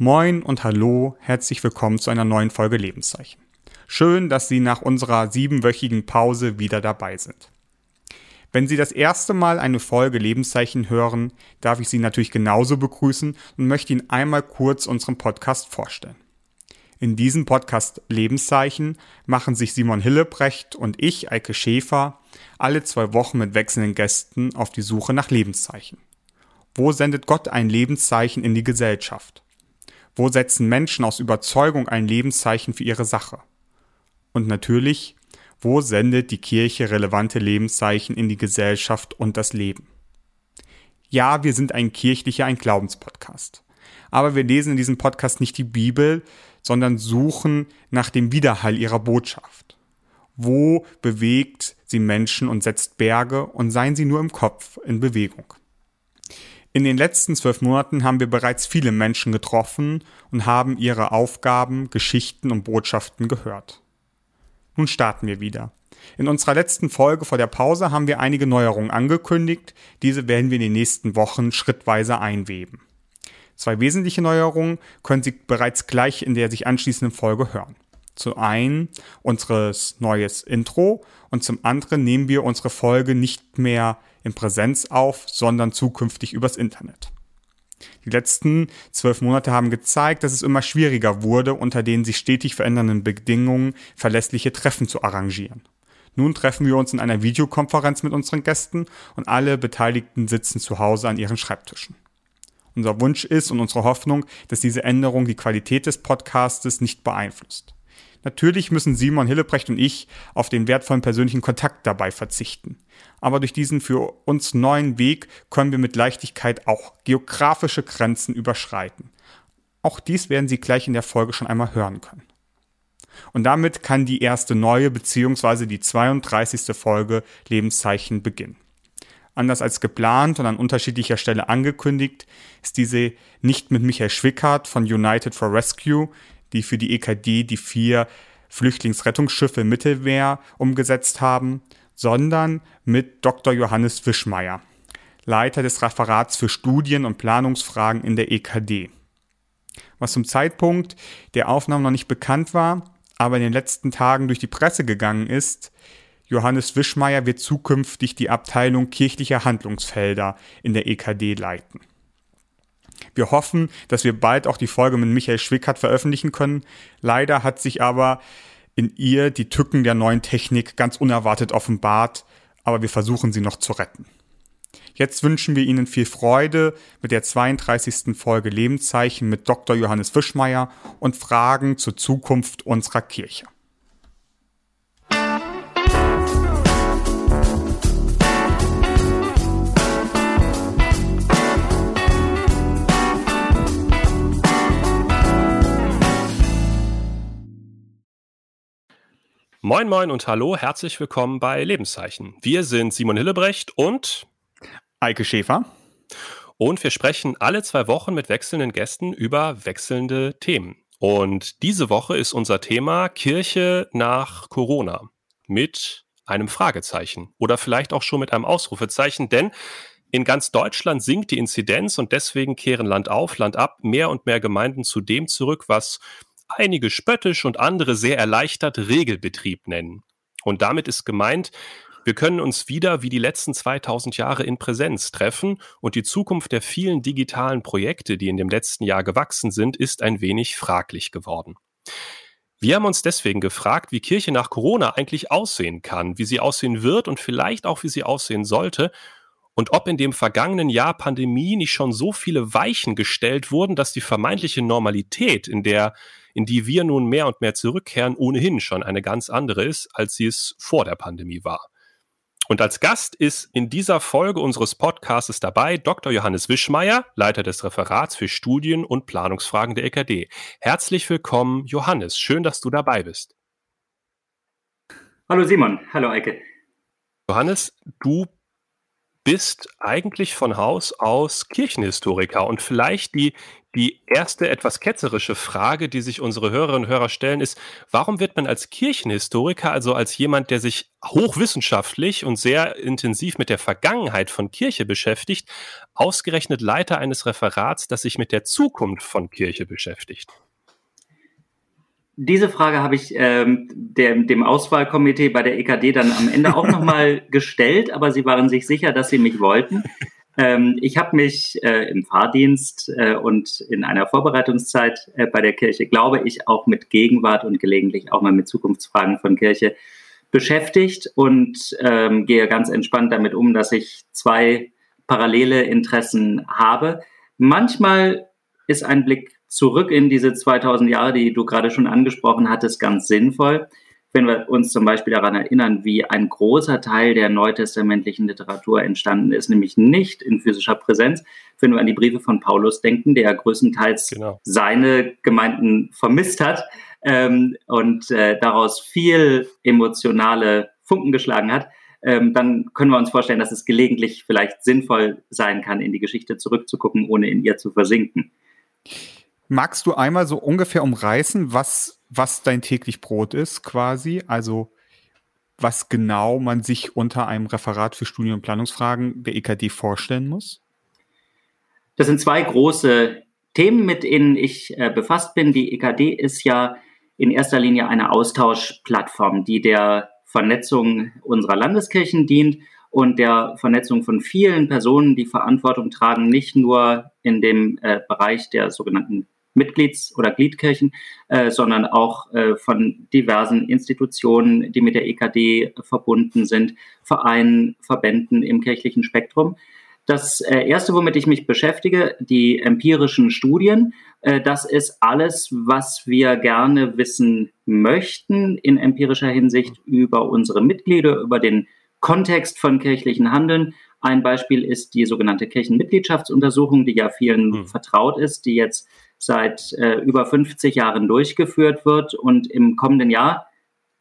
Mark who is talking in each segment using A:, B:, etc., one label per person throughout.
A: Moin und hallo, herzlich willkommen zu einer neuen Folge Lebenszeichen. Schön, dass Sie nach unserer siebenwöchigen Pause wieder dabei sind. Wenn Sie das erste Mal eine Folge Lebenszeichen hören, darf ich Sie natürlich genauso begrüßen und möchte Ihnen einmal kurz unseren Podcast vorstellen. In diesem Podcast Lebenszeichen machen sich Simon Hillebrecht und ich, Eike Schäfer, alle zwei Wochen mit wechselnden Gästen auf die Suche nach Lebenszeichen. Wo sendet Gott ein Lebenszeichen in die Gesellschaft? Wo setzen Menschen aus Überzeugung ein Lebenszeichen für ihre Sache? Und natürlich, wo sendet die Kirche relevante Lebenszeichen in die Gesellschaft und das Leben? Ja, wir sind ein kirchlicher, ein Glaubenspodcast. Aber wir lesen in diesem Podcast nicht die Bibel, sondern suchen nach dem Widerhall ihrer Botschaft. Wo bewegt sie Menschen und setzt Berge und seien sie nur im Kopf in Bewegung. In den letzten zwölf Monaten haben wir bereits viele Menschen getroffen und haben ihre Aufgaben, Geschichten und Botschaften gehört. Nun starten wir wieder. In unserer letzten Folge vor der Pause haben wir einige Neuerungen angekündigt. Diese werden wir in den nächsten Wochen schrittweise einweben. Zwei wesentliche Neuerungen können Sie bereits gleich in der sich anschließenden Folge hören. Zum einen unseres neues Intro und zum anderen nehmen wir unsere Folge nicht mehr in Präsenz auf, sondern zukünftig übers Internet. Die letzten zwölf Monate haben gezeigt, dass es immer schwieriger wurde, unter den sich stetig verändernden Bedingungen verlässliche Treffen zu arrangieren. Nun treffen wir uns in einer Videokonferenz mit unseren Gästen und alle Beteiligten sitzen zu Hause an ihren Schreibtischen. Unser Wunsch ist und unsere Hoffnung, dass diese Änderung die Qualität des Podcastes nicht beeinflusst. Natürlich müssen Simon Hillebrecht und ich auf den wertvollen persönlichen Kontakt dabei verzichten. Aber durch diesen für uns neuen Weg können wir mit Leichtigkeit auch geografische Grenzen überschreiten. Auch dies werden Sie gleich in der Folge schon einmal hören können. Und damit kann die erste neue bzw. die 32. Folge Lebenszeichen beginnen. Anders als geplant und an unterschiedlicher Stelle angekündigt, ist diese nicht mit Michael Schwickart von United for Rescue, die für die EKD die vier Flüchtlingsrettungsschiffe im Mittelmeer umgesetzt haben, sondern mit Dr. Johannes Wischmeier, Leiter des Referats für Studien und Planungsfragen in der EKD. Was zum Zeitpunkt der Aufnahme noch nicht bekannt war, aber in den letzten Tagen durch die Presse gegangen ist, Johannes Wischmeier wird zukünftig die Abteilung kirchlicher Handlungsfelder in der EKD leiten. Wir hoffen, dass wir bald auch die Folge mit Michael Schwickert veröffentlichen können. Leider hat sich aber in ihr die Tücken der neuen Technik ganz unerwartet offenbart, aber wir versuchen sie noch zu retten. Jetzt wünschen wir Ihnen viel Freude mit der 32. Folge Lebenszeichen mit Dr. Johannes Wischmeier und Fragen zur Zukunft unserer Kirche.
B: Moin Moin und Hallo, herzlich willkommen bei Lebenszeichen. Wir sind Simon Hillebrecht und
A: Eike Schäfer.
B: Und wir sprechen alle zwei Wochen mit wechselnden Gästen über wechselnde Themen. Und diese Woche ist unser Thema Kirche nach Corona mit einem Fragezeichen oder vielleicht auch schon mit einem Ausrufezeichen, denn in ganz Deutschland sinkt die Inzidenz und deswegen kehren Land auf, Land ab mehr und mehr Gemeinden zu dem zurück, was einige spöttisch und andere sehr erleichtert Regelbetrieb nennen. Und damit ist gemeint, wir können uns wieder wie die letzten 2000 Jahre in Präsenz treffen und die Zukunft der vielen digitalen Projekte, die in dem letzten Jahr gewachsen sind, ist ein wenig fraglich geworden. Wir haben uns deswegen gefragt, wie Kirche nach Corona eigentlich aussehen kann, wie sie aussehen wird und vielleicht auch, wie sie aussehen sollte und ob in dem vergangenen Jahr Pandemie nicht schon so viele Weichen gestellt wurden, dass die vermeintliche Normalität, in der in die wir nun mehr und mehr zurückkehren, ohnehin schon eine ganz andere ist, als sie es vor der Pandemie war. Und als Gast ist in dieser Folge unseres Podcasts dabei Dr. Johannes Wischmeier, Leiter des Referats für Studien und Planungsfragen der EKD. Herzlich willkommen, Johannes. Schön, dass du dabei bist.
C: Hallo Simon. Hallo Eike.
B: Johannes, du bist eigentlich von Haus aus Kirchenhistoriker und vielleicht die, die erste etwas ketzerische Frage, die sich unsere Hörerinnen und Hörer stellen, ist, warum wird man als Kirchenhistoriker, also als jemand, der sich hochwissenschaftlich und sehr intensiv mit der Vergangenheit von Kirche beschäftigt, ausgerechnet Leiter eines Referats, das sich mit der Zukunft von Kirche beschäftigt?
C: Diese Frage habe ich ähm, dem, dem Auswahlkomitee bei der EKD dann am Ende auch nochmal gestellt, aber sie waren sich sicher, dass sie mich wollten. Ähm, ich habe mich äh, im Fahrdienst äh, und in einer Vorbereitungszeit äh, bei der Kirche, glaube ich, auch mit Gegenwart und gelegentlich auch mal mit Zukunftsfragen von Kirche beschäftigt und ähm, gehe ganz entspannt damit um, dass ich zwei parallele Interessen habe. Manchmal ist ein Blick zurück in diese 2000 Jahre, die du gerade schon angesprochen hattest, ganz sinnvoll. Wenn wir uns zum Beispiel daran erinnern, wie ein großer Teil der neutestamentlichen Literatur entstanden ist, nämlich nicht in physischer Präsenz, wenn wir an die Briefe von Paulus denken, der größtenteils genau. seine Gemeinden vermisst hat ähm, und äh, daraus viel emotionale Funken geschlagen hat, ähm, dann können wir uns vorstellen, dass es gelegentlich vielleicht sinnvoll sein kann, in die Geschichte zurückzugucken, ohne in ihr zu versinken.
A: Magst du einmal so ungefähr umreißen, was, was dein täglich Brot ist, quasi? Also, was genau man sich unter einem Referat für Studien- und Planungsfragen der EKD vorstellen muss?
C: Das sind zwei große Themen, mit denen ich äh, befasst bin. Die EKD ist ja in erster Linie eine Austauschplattform, die der Vernetzung unserer Landeskirchen dient und der Vernetzung von vielen Personen, die Verantwortung tragen, nicht nur in dem äh, Bereich der sogenannten Mitglieds- oder Gliedkirchen, äh, sondern auch äh, von diversen Institutionen, die mit der EKD verbunden sind, Vereinen, Verbänden im kirchlichen Spektrum. Das äh, erste, womit ich mich beschäftige, die empirischen Studien. Äh, das ist alles, was wir gerne wissen möchten in empirischer Hinsicht über unsere Mitglieder, über den Kontext von kirchlichen Handeln. Ein Beispiel ist die sogenannte Kirchenmitgliedschaftsuntersuchung, die ja vielen hm. vertraut ist, die jetzt seit äh, über 50 Jahren durchgeführt wird und im kommenden Jahr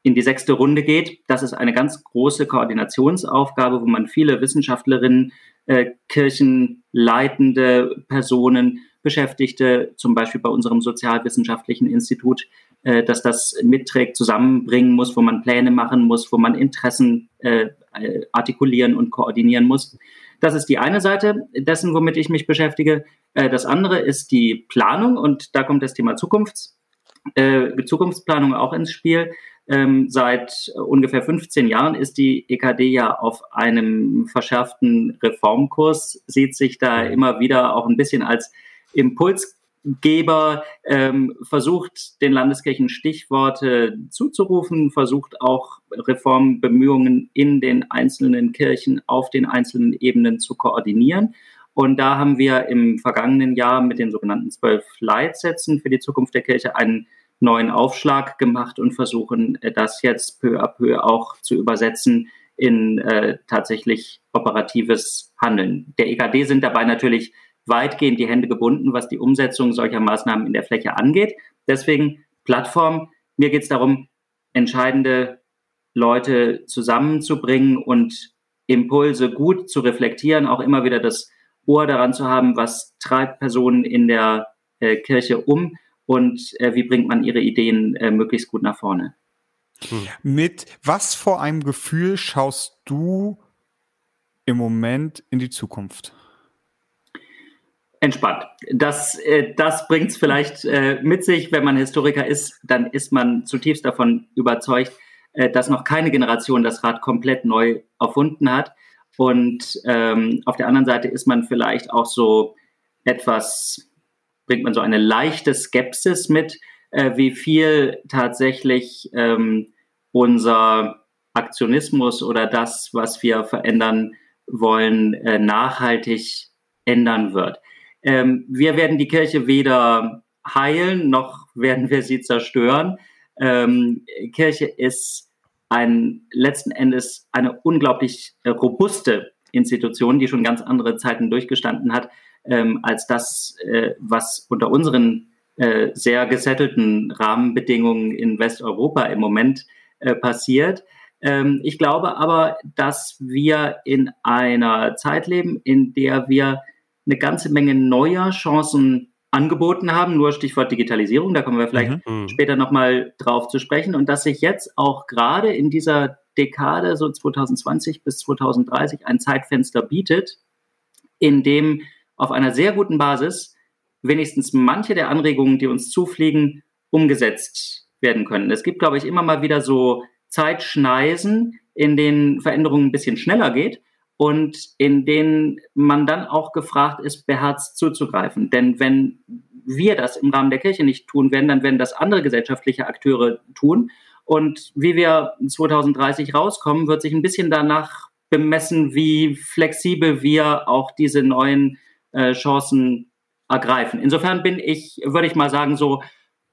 C: in die sechste Runde geht. Das ist eine ganz große Koordinationsaufgabe, wo man viele Wissenschaftlerinnen, äh, kirchenleitende Personen, Beschäftigte, zum Beispiel bei unserem sozialwissenschaftlichen Institut, äh, dass das mitträgt, zusammenbringen muss, wo man Pläne machen muss, wo man Interessen äh, artikulieren und koordinieren muss. Das ist die eine Seite dessen, womit ich mich beschäftige. Äh, das andere ist die Planung und da kommt das Thema Zukunfts, äh, Zukunftsplanung auch ins Spiel. Ähm, seit ungefähr 15 Jahren ist die EKD ja auf einem verschärften Reformkurs, sieht sich da immer wieder auch ein bisschen als Impuls Geber ähm, versucht, den Landeskirchen Stichworte zuzurufen, versucht auch Reformbemühungen in den einzelnen Kirchen auf den einzelnen Ebenen zu koordinieren. Und da haben wir im vergangenen Jahr mit den sogenannten zwölf Leitsätzen für die Zukunft der Kirche einen neuen Aufschlag gemacht und versuchen, äh, das jetzt peu à peu auch zu übersetzen in äh, tatsächlich operatives Handeln. Der EKD sind dabei natürlich weitgehend die Hände gebunden, was die Umsetzung solcher Maßnahmen in der Fläche angeht. Deswegen Plattform. Mir geht es darum, entscheidende Leute zusammenzubringen und Impulse gut zu reflektieren, auch immer wieder das Ohr daran zu haben, was treibt Personen in der äh, Kirche um und äh, wie bringt man ihre Ideen äh, möglichst gut nach vorne.
A: Hm. Mit was vor einem Gefühl schaust du im Moment in die Zukunft?
C: Entspannt. Das, äh, das bringt es vielleicht äh, mit sich. Wenn man Historiker ist, dann ist man zutiefst davon überzeugt, äh, dass noch keine Generation das Rad komplett neu erfunden hat. Und ähm, auf der anderen Seite ist man vielleicht auch so etwas, bringt man so eine leichte Skepsis mit, äh, wie viel tatsächlich ähm, unser Aktionismus oder das, was wir verändern wollen, äh, nachhaltig ändern wird. Ähm, wir werden die Kirche weder heilen, noch werden wir sie zerstören. Ähm, Kirche ist ein, letzten Endes eine unglaublich äh, robuste Institution, die schon ganz andere Zeiten durchgestanden hat, ähm, als das, äh, was unter unseren äh, sehr gesettelten Rahmenbedingungen in Westeuropa im Moment äh, passiert. Ähm, ich glaube aber, dass wir in einer Zeit leben, in der wir eine ganze Menge neuer Chancen angeboten haben, nur Stichwort Digitalisierung, da kommen wir vielleicht mhm. mhm. später nochmal drauf zu sprechen und dass sich jetzt auch gerade in dieser Dekade, so 2020 bis 2030, ein Zeitfenster bietet, in dem auf einer sehr guten Basis wenigstens manche der Anregungen, die uns zufliegen, umgesetzt werden können. Es gibt, glaube ich, immer mal wieder so Zeitschneisen, in denen Veränderungen ein bisschen schneller geht und in denen man dann auch gefragt ist, beherzt zuzugreifen. Denn wenn wir das im Rahmen der Kirche nicht tun werden, dann werden das andere gesellschaftliche Akteure tun. Und wie wir 2030 rauskommen, wird sich ein bisschen danach bemessen, wie flexibel wir auch diese neuen äh, Chancen ergreifen. Insofern bin ich, würde ich mal sagen, so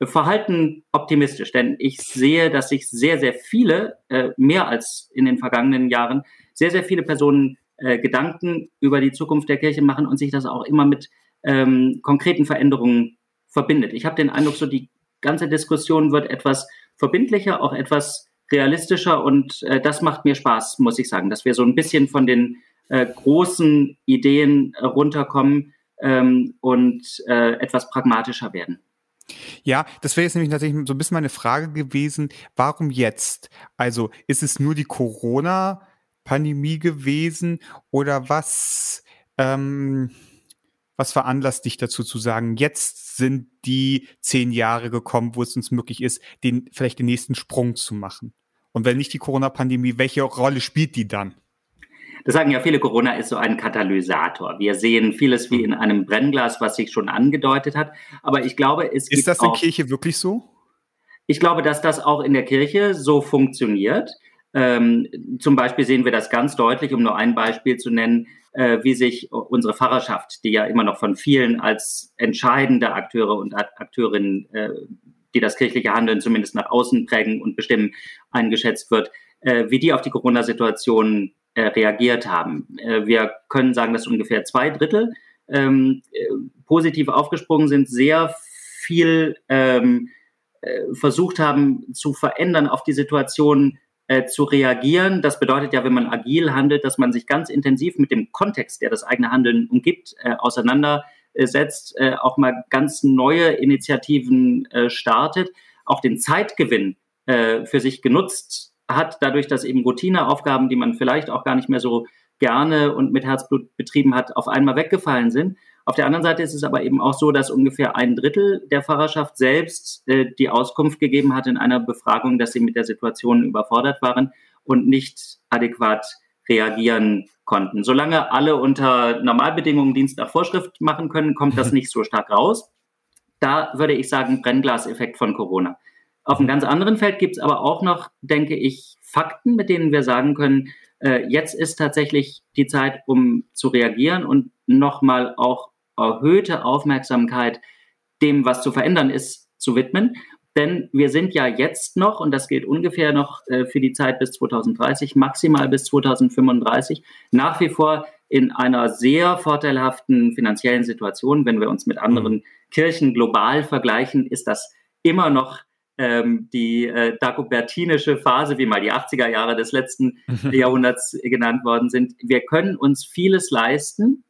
C: verhalten optimistisch, denn ich sehe, dass sich sehr, sehr viele, äh, mehr als in den vergangenen Jahren, sehr, sehr viele Personen äh, Gedanken über die Zukunft der Kirche machen und sich das auch immer mit ähm, konkreten Veränderungen verbindet. Ich habe den Eindruck, so die ganze Diskussion wird etwas verbindlicher, auch etwas realistischer und äh, das macht mir Spaß, muss ich sagen, dass wir so ein bisschen von den äh, großen Ideen runterkommen ähm, und äh, etwas pragmatischer werden.
A: Ja, das wäre jetzt nämlich tatsächlich so ein bisschen meine Frage gewesen. Warum jetzt? Also ist es nur die Corona-Pandemie gewesen oder was, ähm, was veranlasst dich dazu zu sagen, jetzt sind die zehn Jahre gekommen, wo es uns möglich ist, den, vielleicht den nächsten Sprung zu machen? Und wenn nicht die Corona-Pandemie, welche Rolle spielt die dann?
C: Das sagen ja viele, Corona ist so ein Katalysator. Wir sehen vieles wie in einem Brennglas, was sich schon angedeutet hat. Aber ich glaube, es
A: ist das in der Kirche wirklich so?
C: Ich glaube, dass das auch in der Kirche so funktioniert. Ähm, zum Beispiel sehen wir das ganz deutlich, um nur ein Beispiel zu nennen, äh, wie sich unsere Pfarrerschaft, die ja immer noch von vielen als entscheidende Akteure und Akteurinnen, äh, die das kirchliche Handeln zumindest nach außen prägen und bestimmen, eingeschätzt wird, äh, wie die auf die Corona-Situation äh, reagiert haben. Äh, wir können sagen, dass ungefähr zwei Drittel ähm, äh, positiv aufgesprungen sind, sehr viel ähm, äh, versucht haben zu verändern, auf die Situation äh, zu reagieren. Das bedeutet ja, wenn man agil handelt, dass man sich ganz intensiv mit dem Kontext, der das eigene Handeln umgibt, äh, auseinandersetzt, äh, auch mal ganz neue Initiativen äh, startet, auch den Zeitgewinn äh, für sich genutzt hat, dadurch, dass eben Routineaufgaben, die man vielleicht auch gar nicht mehr so gerne und mit Herzblut betrieben hat, auf einmal weggefallen sind. Auf der anderen Seite ist es aber eben auch so, dass ungefähr ein Drittel der Pfarrerschaft selbst äh, die Auskunft gegeben hat in einer Befragung, dass sie mit der Situation überfordert waren und nicht adäquat reagieren konnten. Solange alle unter Normalbedingungen Dienst nach Vorschrift machen können, kommt das nicht so stark raus. Da würde ich sagen, Brennglaseffekt von Corona. Auf einem ganz anderen Feld gibt es aber auch noch, denke ich, Fakten, mit denen wir sagen können, äh, jetzt ist tatsächlich die Zeit, um zu reagieren und nochmal auch erhöhte Aufmerksamkeit dem, was zu verändern ist, zu widmen. Denn wir sind ja jetzt noch, und das gilt ungefähr noch äh, für die Zeit bis 2030, maximal bis 2035, nach wie vor in einer sehr vorteilhaften finanziellen Situation. Wenn wir uns mit anderen mhm. Kirchen global vergleichen, ist das immer noch ähm, die äh, dagobertinische Phase, wie mal die 80er Jahre des letzten. Jahrhunderts genannt worden sind. Wir können uns vieles leisten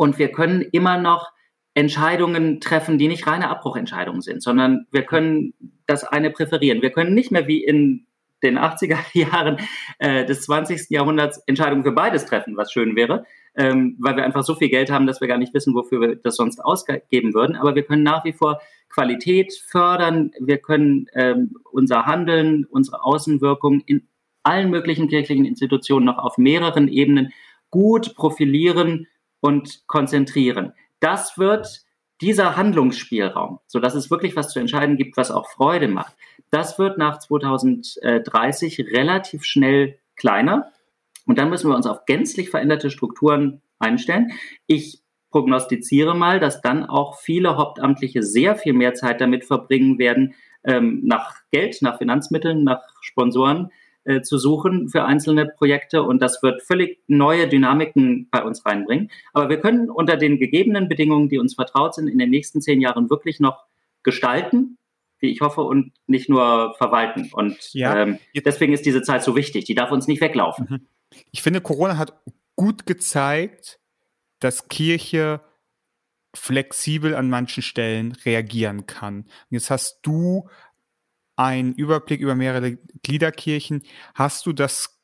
C: und wir können immer noch Entscheidungen treffen, die nicht reine Abbruchentscheidungen sind, sondern wir können das eine präferieren. Wir können nicht mehr wie in den 80er Jahren äh, des 20. Jahrhunderts Entscheidungen für beides treffen, was schön wäre, ähm, weil wir einfach so viel Geld haben, dass wir gar nicht wissen, wofür wir das sonst ausgeben würden. Aber wir können nach wie vor Qualität fördern. Wir können ähm, unser Handeln, unsere Außenwirkung in allen möglichen kirchlichen Institutionen noch auf mehreren Ebenen gut profilieren und konzentrieren. Das wird dieser Handlungsspielraum, so dass es wirklich was zu entscheiden gibt, was auch Freude macht, das wird nach 2030 relativ schnell kleiner. Und dann müssen wir uns auf gänzlich veränderte Strukturen einstellen. Ich prognostiziere mal, dass dann auch viele Hauptamtliche sehr viel mehr Zeit damit verbringen werden, ähm, nach Geld, nach Finanzmitteln, nach Sponsoren äh, zu suchen für einzelne Projekte. Und das wird völlig neue Dynamiken bei uns reinbringen. Aber wir können unter den gegebenen Bedingungen, die uns vertraut sind, in den nächsten zehn Jahren wirklich noch gestalten wie ich hoffe, und nicht nur verwalten. Und ja. ähm, deswegen ist diese Zeit so wichtig. Die darf uns nicht weglaufen. Mhm.
A: Ich finde, Corona hat gut gezeigt, dass Kirche flexibel an manchen Stellen reagieren kann. Und jetzt hast du einen Überblick über mehrere Gliederkirchen. Hast du das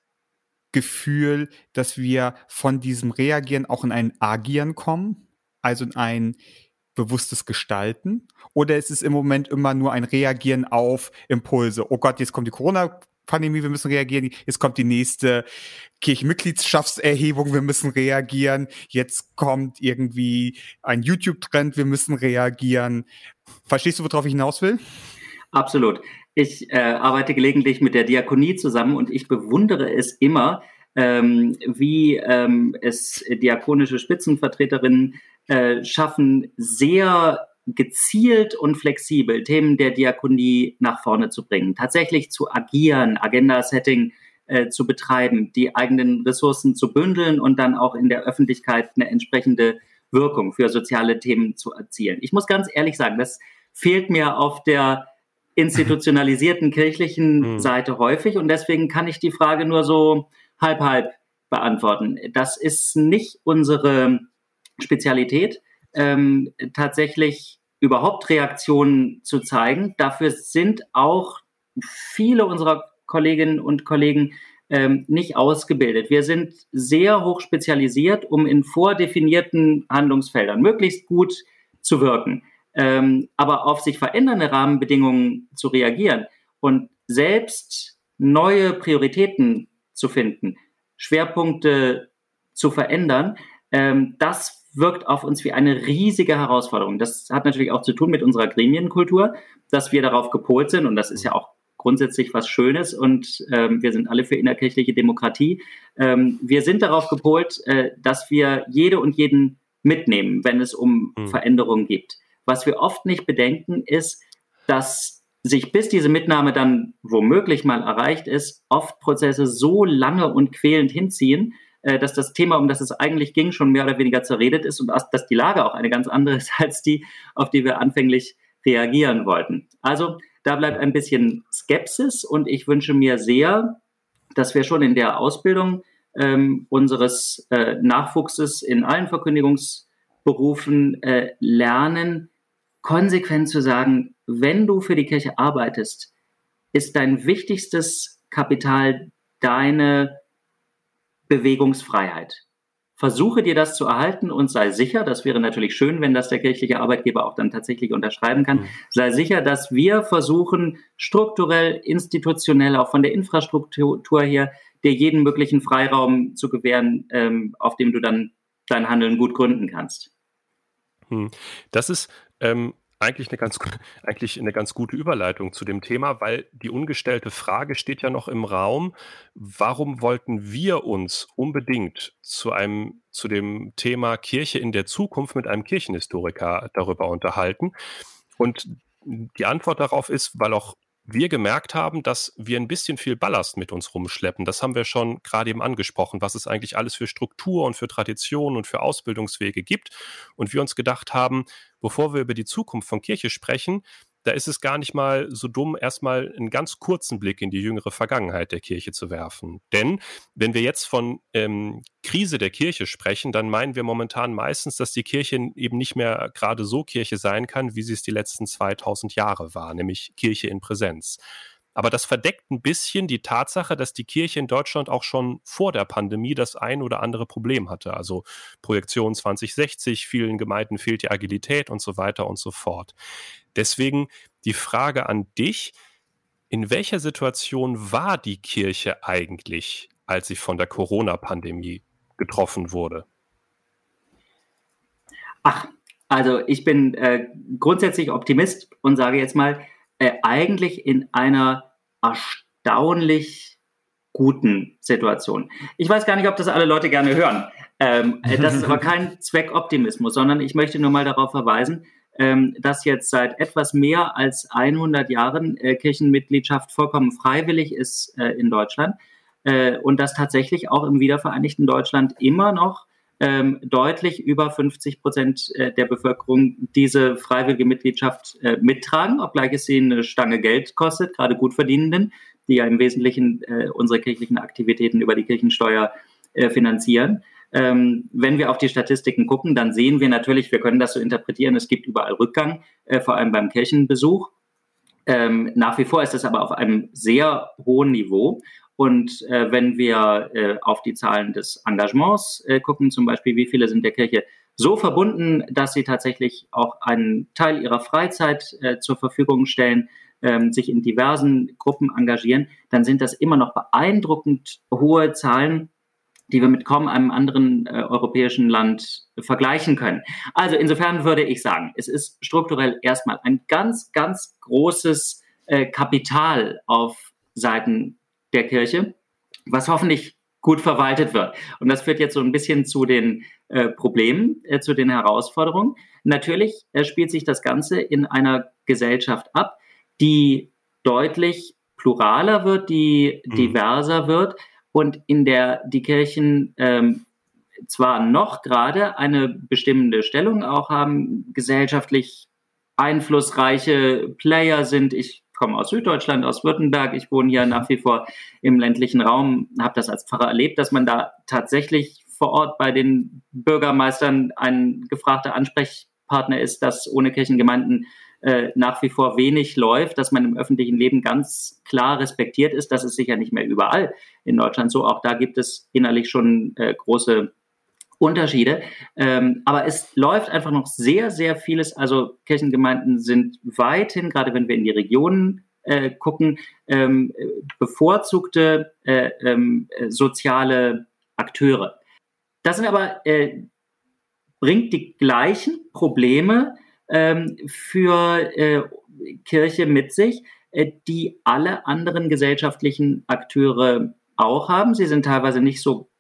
A: Gefühl, dass wir von diesem Reagieren auch in ein Agieren kommen? Also in ein bewusstes Gestalten? Oder ist es im Moment immer nur ein Reagieren auf Impulse? Oh Gott, jetzt kommt die Corona Pandemie, wir müssen reagieren. Jetzt kommt die nächste Kirchenmitgliedschaftserhebung, wir müssen reagieren. Jetzt kommt irgendwie ein YouTube-Trend, wir müssen reagieren. Verstehst du, worauf ich hinaus will?
C: Absolut. Ich äh, arbeite gelegentlich mit der Diakonie zusammen und ich bewundere es immer, ähm, wie ähm, es diakonische Spitzenvertreterinnen äh, schaffen, sehr gezielt und flexibel Themen der Diakonie nach vorne zu bringen, tatsächlich zu agieren, Agenda-Setting äh, zu betreiben, die eigenen Ressourcen zu bündeln und dann auch in der Öffentlichkeit eine entsprechende Wirkung für soziale Themen zu erzielen. Ich muss ganz ehrlich sagen, das fehlt mir auf der institutionalisierten kirchlichen hm. Seite häufig und deswegen kann ich die Frage nur so halb halb beantworten. Das ist nicht unsere Spezialität ähm, tatsächlich überhaupt Reaktionen zu zeigen. Dafür sind auch viele unserer Kolleginnen und Kollegen ähm, nicht ausgebildet. Wir sind sehr hoch spezialisiert, um in vordefinierten Handlungsfeldern möglichst gut zu wirken, ähm, aber auf sich verändernde Rahmenbedingungen zu reagieren und selbst neue Prioritäten zu finden, Schwerpunkte zu verändern, ähm, das wirkt auf uns wie eine riesige Herausforderung. Das hat natürlich auch zu tun mit unserer Gremienkultur, dass wir darauf gepolt sind und das ist ja auch grundsätzlich was Schönes und ähm, wir sind alle für innerkirchliche Demokratie. Ähm, wir sind darauf gepolt, äh, dass wir jede und jeden mitnehmen, wenn es um mhm. Veränderungen geht. Was wir oft nicht bedenken, ist, dass sich bis diese Mitnahme dann womöglich mal erreicht ist, oft Prozesse so lange und quälend hinziehen, äh, dass das Thema, um das es eigentlich ging, schon mehr oder weniger zerredet ist und dass die Lage auch eine ganz andere ist als die, auf die wir anfänglich reagieren wollten. Also da bleibt ein bisschen Skepsis und ich wünsche mir sehr, dass wir schon in der Ausbildung ähm, unseres äh, Nachwuchses in allen Verkündigungsberufen äh, lernen, konsequent zu sagen, wenn du für die Kirche arbeitest, ist dein wichtigstes Kapital deine Bewegungsfreiheit. Versuche dir das zu erhalten und sei sicher, das wäre natürlich schön, wenn das der kirchliche Arbeitgeber auch dann tatsächlich unterschreiben kann, mhm. sei sicher, dass wir versuchen, strukturell, institutionell, auch von der Infrastruktur her, dir jeden möglichen Freiraum zu gewähren, ähm, auf dem du dann dein Handeln gut gründen kannst.
B: Hm. Das ist ähm, eigentlich eine ganz, eigentlich eine ganz gute Überleitung zu dem Thema, weil die ungestellte Frage steht ja noch im Raum. Warum wollten wir uns unbedingt zu einem, zu dem Thema Kirche in der Zukunft mit einem Kirchenhistoriker darüber unterhalten? Und die Antwort darauf ist, weil auch wir gemerkt haben, dass wir ein bisschen viel Ballast mit uns rumschleppen. Das haben wir schon gerade eben angesprochen, was es eigentlich alles für Struktur und für Traditionen und für Ausbildungswege gibt. Und wir uns gedacht haben, bevor wir über die Zukunft von Kirche sprechen, da ist es gar nicht mal so dumm, erstmal einen ganz kurzen Blick in die jüngere Vergangenheit der Kirche zu werfen. Denn wenn wir jetzt von ähm, Krise der Kirche sprechen, dann meinen wir momentan meistens, dass die Kirche eben nicht mehr gerade so Kirche sein kann, wie sie es die letzten 2000 Jahre war, nämlich Kirche in Präsenz. Aber das verdeckt ein bisschen die Tatsache, dass die Kirche in Deutschland auch schon vor der Pandemie das ein oder andere Problem hatte. Also Projektion 2060, vielen Gemeinden fehlt die Agilität und so weiter und so fort. Deswegen die Frage an dich, in welcher Situation war die Kirche eigentlich, als sie von der Corona-Pandemie getroffen wurde?
C: Ach, also ich bin äh, grundsätzlich Optimist und sage jetzt mal, äh, eigentlich in einer erstaunlich guten Situation. Ich weiß gar nicht, ob das alle Leute gerne hören. Ähm, äh, das ist aber kein Zweckoptimismus, sondern ich möchte nur mal darauf verweisen, ähm, dass jetzt seit etwas mehr als 100 Jahren äh, Kirchenmitgliedschaft vollkommen freiwillig ist äh, in Deutschland äh, und dass tatsächlich auch im wiedervereinigten Deutschland immer noch ähm, deutlich über 50 Prozent äh, der Bevölkerung diese freiwillige Mitgliedschaft äh, mittragen, obgleich es sie eine Stange Geld kostet, gerade Gutverdienenden, die ja im Wesentlichen äh, unsere kirchlichen Aktivitäten über die Kirchensteuer äh, finanzieren. Ähm, wenn wir auf die Statistiken gucken, dann sehen wir natürlich, wir können das so interpretieren, es gibt überall Rückgang, äh, vor allem beim Kirchenbesuch. Ähm, nach wie vor ist es aber auf einem sehr hohen Niveau. Und äh, wenn wir äh, auf die Zahlen des Engagements äh, gucken, zum Beispiel, wie viele sind der Kirche so verbunden, dass sie tatsächlich auch einen Teil ihrer Freizeit äh, zur Verfügung stellen, ähm, sich in diversen Gruppen engagieren, dann sind das immer noch beeindruckend hohe Zahlen, die wir mit kaum einem anderen äh, europäischen Land vergleichen können. Also insofern würde ich sagen, es ist strukturell erstmal ein ganz, ganz großes äh, Kapital auf Seiten der Kirche, was hoffentlich gut verwaltet wird. Und das führt jetzt so ein bisschen zu den äh, Problemen, äh, zu den Herausforderungen. Natürlich äh, spielt sich das Ganze in einer Gesellschaft ab, die deutlich pluraler wird, die mhm. diverser wird und in der die Kirchen ähm, zwar noch gerade eine bestimmende Stellung auch haben, gesellschaftlich einflussreiche Player sind. Ich komme aus Süddeutschland, aus Württemberg. Ich wohne hier nach wie vor im ländlichen Raum, habe das als Pfarrer erlebt, dass man da tatsächlich vor Ort bei den Bürgermeistern ein gefragter Ansprechpartner ist, dass ohne Kirchengemeinden äh, nach wie vor wenig läuft, dass man im öffentlichen Leben ganz klar respektiert ist. Das ist sicher nicht mehr überall in Deutschland so. Auch da gibt es innerlich schon äh, große Unterschiede. Ähm, aber es läuft einfach noch sehr, sehr vieles. Also Kirchengemeinden sind weithin, gerade wenn wir in die Regionen äh, gucken, ähm, bevorzugte äh, ähm, soziale Akteure. Das sind aber äh, bringt die gleichen Probleme ähm, für äh, Kirche mit sich, äh, die alle anderen gesellschaftlichen Akteure auch haben. Sie sind teilweise nicht so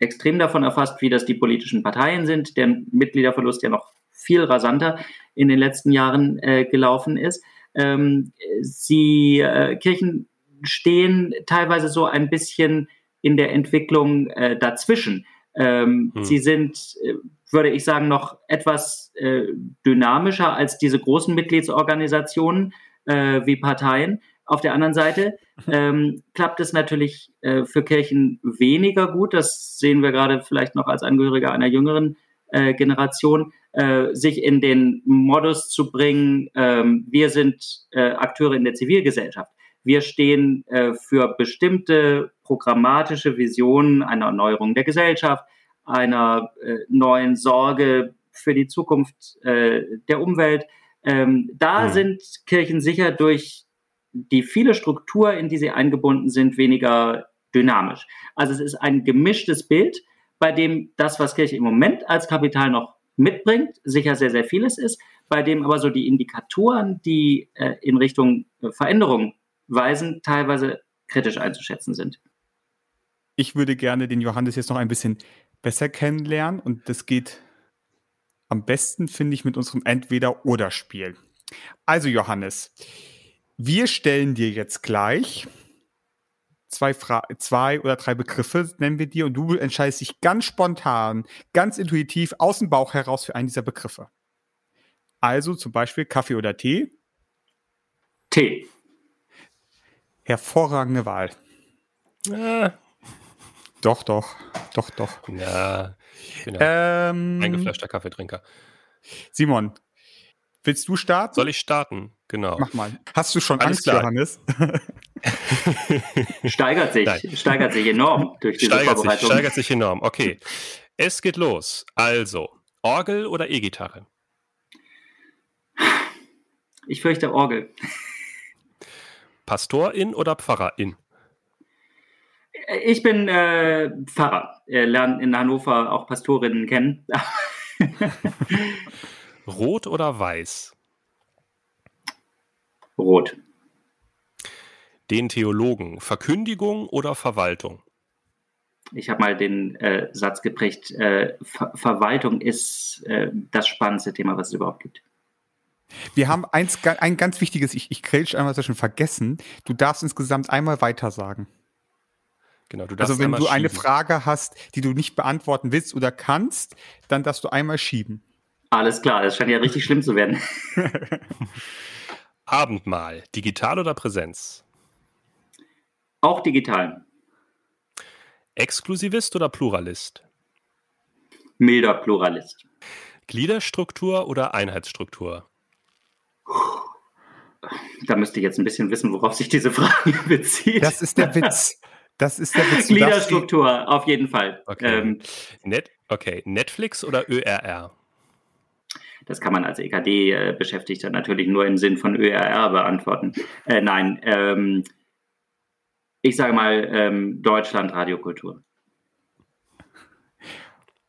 C: extrem davon erfasst, wie das die politischen Parteien sind, deren Mitgliederverlust ja noch viel rasanter in den letzten Jahren äh, gelaufen ist. Ähm, sie äh, Kirchen stehen teilweise so ein bisschen in der Entwicklung äh, dazwischen. Ähm, hm. Sie sind, äh, würde ich sagen, noch etwas äh, dynamischer als diese großen Mitgliedsorganisationen äh, wie Parteien. Auf der anderen Seite ähm, klappt es natürlich äh, für Kirchen weniger gut. Das sehen wir gerade vielleicht noch als Angehöriger einer jüngeren äh, Generation, äh, sich in den Modus zu bringen, ähm, wir sind äh, Akteure in der Zivilgesellschaft. Wir stehen äh, für bestimmte programmatische Visionen einer Erneuerung der Gesellschaft, einer äh, neuen Sorge für die Zukunft der Umwelt. Ähm, da mhm. sind Kirchen sicher durch die viele Struktur, in die sie eingebunden sind, weniger dynamisch. Also es ist ein gemischtes Bild, bei dem das, was Kirche im Moment als Kapital noch mitbringt, sicher sehr, sehr vieles ist, bei dem aber so die Indikatoren, die äh, in Richtung äh, Veränderung weisen, teilweise kritisch einzuschätzen sind.
A: Ich würde gerne den Johannes jetzt noch ein bisschen besser kennenlernen und das geht am besten, finde ich, mit unserem Entweder-Oder-Spiel. Also Johannes, wir stellen dir jetzt gleich zwei, Fra zwei oder drei Begriffe, nennen wir dir, und du entscheidest dich ganz spontan, ganz intuitiv aus dem Bauch heraus für einen dieser Begriffe. Also zum Beispiel Kaffee oder Tee?
C: Tee.
A: Hervorragende Wahl.
B: Ja.
A: Doch, doch, doch, doch.
B: Ja, ich bin ja ähm, eingefleischter Kaffeetrinker.
A: Simon, willst du starten?
B: Soll ich starten? Genau.
A: Mach mal. Hast du schon Alles Angst, klar. Johannes?
C: steigert sich, Nein. steigert sich enorm durch diese
B: steigert
C: Vorbereitung.
B: Sich, steigert sich enorm. Okay. Es geht los. Also, Orgel oder E-Gitarre?
C: Ich fürchte Orgel.
B: Pastorin oder Pfarrerin?
C: Ich bin äh, Pfarrer. Wir lernen in Hannover auch Pastorinnen kennen.
B: Rot oder weiß?
C: Rot.
B: Den Theologen, Verkündigung oder Verwaltung?
C: Ich habe mal den äh, Satz geprägt, äh, Ver Verwaltung ist äh, das spannendste Thema, was es überhaupt gibt.
A: Wir haben eins, ein ganz wichtiges, ich, ich krälsch einmal so schon vergessen. Du darfst insgesamt einmal weiter sagen. Genau, du also wenn du schieben. eine Frage hast, die du nicht beantworten willst oder kannst, dann darfst du einmal schieben.
C: Alles klar, das scheint ja richtig schlimm zu werden.
B: Abendmahl, digital oder Präsenz?
C: Auch digital.
B: Exklusivist oder Pluralist?
C: Milder Pluralist.
B: Gliederstruktur oder Einheitsstruktur?
C: Da müsste ich jetzt ein bisschen wissen, worauf sich diese Frage bezieht.
A: Das ist der Witz. Das ist der Witz.
C: Gliederstruktur, auf jeden Fall.
B: Okay. Ähm, Net okay. Netflix oder ÖRR?
C: Das kann man als EKD-Beschäftigter äh, natürlich nur im Sinn von ÖRR beantworten. Äh, nein, ähm, ich sage mal ähm, Deutschland Radiokultur.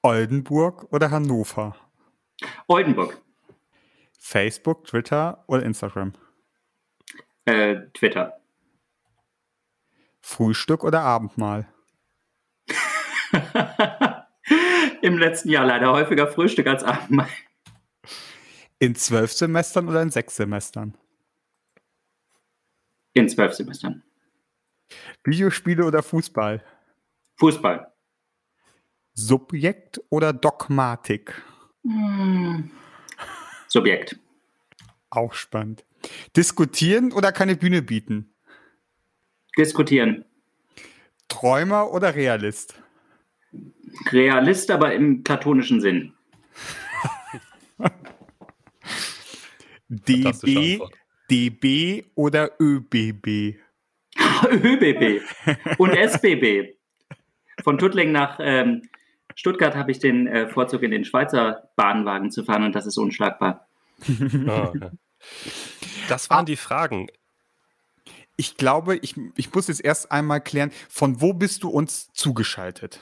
A: Oldenburg oder Hannover?
C: Oldenburg.
A: Facebook, Twitter oder Instagram?
C: Äh, Twitter.
A: Frühstück oder Abendmahl?
C: Im letzten Jahr leider häufiger Frühstück als Abendmahl.
A: In zwölf Semestern oder in sechs Semestern?
C: In zwölf Semestern.
A: Videospiele oder Fußball?
C: Fußball.
A: Subjekt oder Dogmatik?
C: Hm. Subjekt.
A: Auch spannend. Diskutieren oder keine Bühne bieten?
C: Diskutieren.
A: Träumer oder Realist?
C: Realist, aber im platonischen Sinn.
A: DB, DB oder ÖBB?
C: ÖBB und SBB. Von Tuttlingen nach ähm, Stuttgart habe ich den äh, Vorzug, in den Schweizer Bahnwagen zu fahren und das ist unschlagbar.
B: Oh, ja. Das waren die Fragen.
A: Ich glaube, ich, ich muss jetzt erst einmal klären, von wo bist du uns zugeschaltet?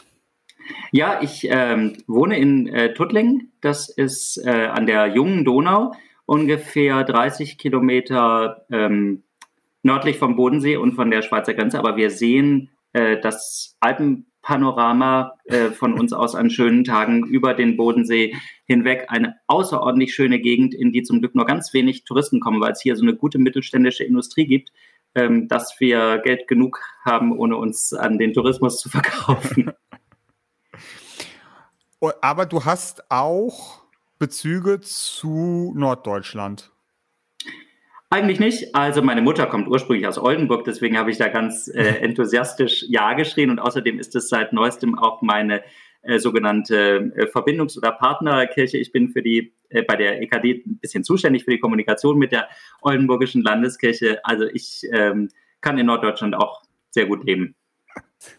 C: Ja, ich ähm, wohne in äh, Tuttlingen. Das ist äh, an der jungen Donau, ungefähr 30 Kilometer ähm, nördlich vom Bodensee und von der Schweizer Grenze. Aber wir sehen äh, das Alpen Panorama äh, von uns aus an schönen Tagen über den Bodensee hinweg. Eine außerordentlich schöne Gegend, in die zum Glück nur ganz wenig Touristen kommen, weil es hier so eine gute mittelständische Industrie gibt, ähm, dass wir Geld genug haben, ohne uns an den Tourismus zu verkaufen.
A: Aber du hast auch Bezüge zu Norddeutschland.
C: Eigentlich nicht. Also meine Mutter kommt ursprünglich aus Oldenburg, deswegen habe ich da ganz äh, enthusiastisch Ja geschrien. Und außerdem ist es seit neuestem auch meine äh, sogenannte äh, Verbindungs- oder Partnerkirche. Ich bin für die äh, bei der EKD ein bisschen zuständig für die Kommunikation mit der Oldenburgischen Landeskirche. Also ich ähm, kann in Norddeutschland auch sehr gut leben.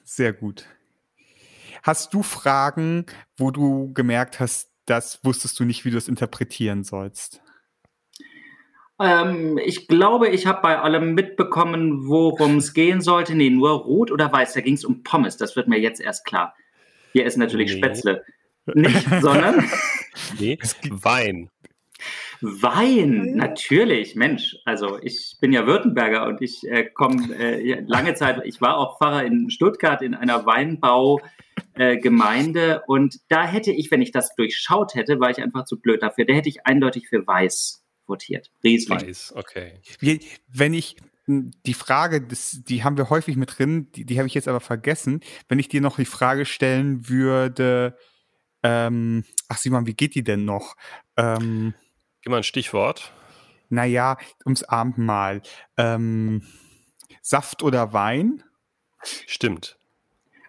A: Sehr gut. Hast du Fragen, wo du gemerkt hast, das wusstest du nicht, wie du es interpretieren sollst?
C: Ähm, ich glaube, ich habe bei allem mitbekommen, worum es gehen sollte. Nee, nur rot oder weiß. Da ging es um Pommes. Das wird mir jetzt erst klar. Hier ist natürlich nee. Spätzle. Nicht, sondern.
B: Nee, Wein.
C: Wein, natürlich, Mensch. Also ich bin ja Württemberger und ich äh, komme äh, lange Zeit, ich war auch Pfarrer in Stuttgart in einer Weinbaugemeinde äh, und da hätte ich, wenn ich das durchschaut hätte, war ich einfach zu blöd dafür, da hätte ich eindeutig für Weiß votiert.
B: Riesling. Weiß, okay.
A: Wenn ich hm, die Frage, das, die haben wir häufig mit drin, die, die habe ich jetzt aber vergessen. Wenn ich dir noch die Frage stellen würde, ähm, ach Simon, wie geht die denn noch? Ähm,
B: Gib mal ein Stichwort.
A: Naja, ums Abendmahl. Ähm, Saft oder Wein?
B: Stimmt.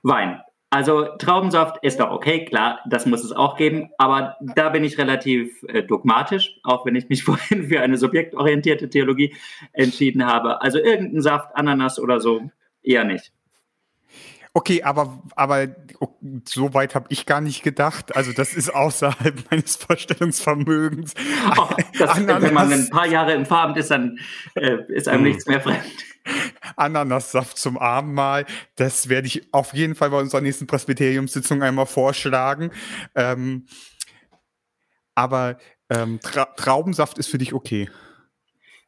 C: Wein. Also Traubensaft ist doch okay, klar, das muss es auch geben, aber da bin ich relativ äh, dogmatisch, auch wenn ich mich vorhin für eine subjektorientierte Theologie entschieden habe. Also irgendein Saft, Ananas oder so, eher nicht.
A: Okay, aber, aber so weit habe ich gar nicht gedacht. Also das ist außerhalb meines Vorstellungsvermögens.
C: Ach, das, wenn man ein paar Jahre im Farben ist, dann äh, ist einem hm. nichts mehr fremd.
A: Ananassaft zum Abendmahl. Das werde ich auf jeden Fall bei unserer nächsten Presbyteriumssitzung einmal vorschlagen. Ähm, aber ähm, Tra Traubensaft ist für dich okay.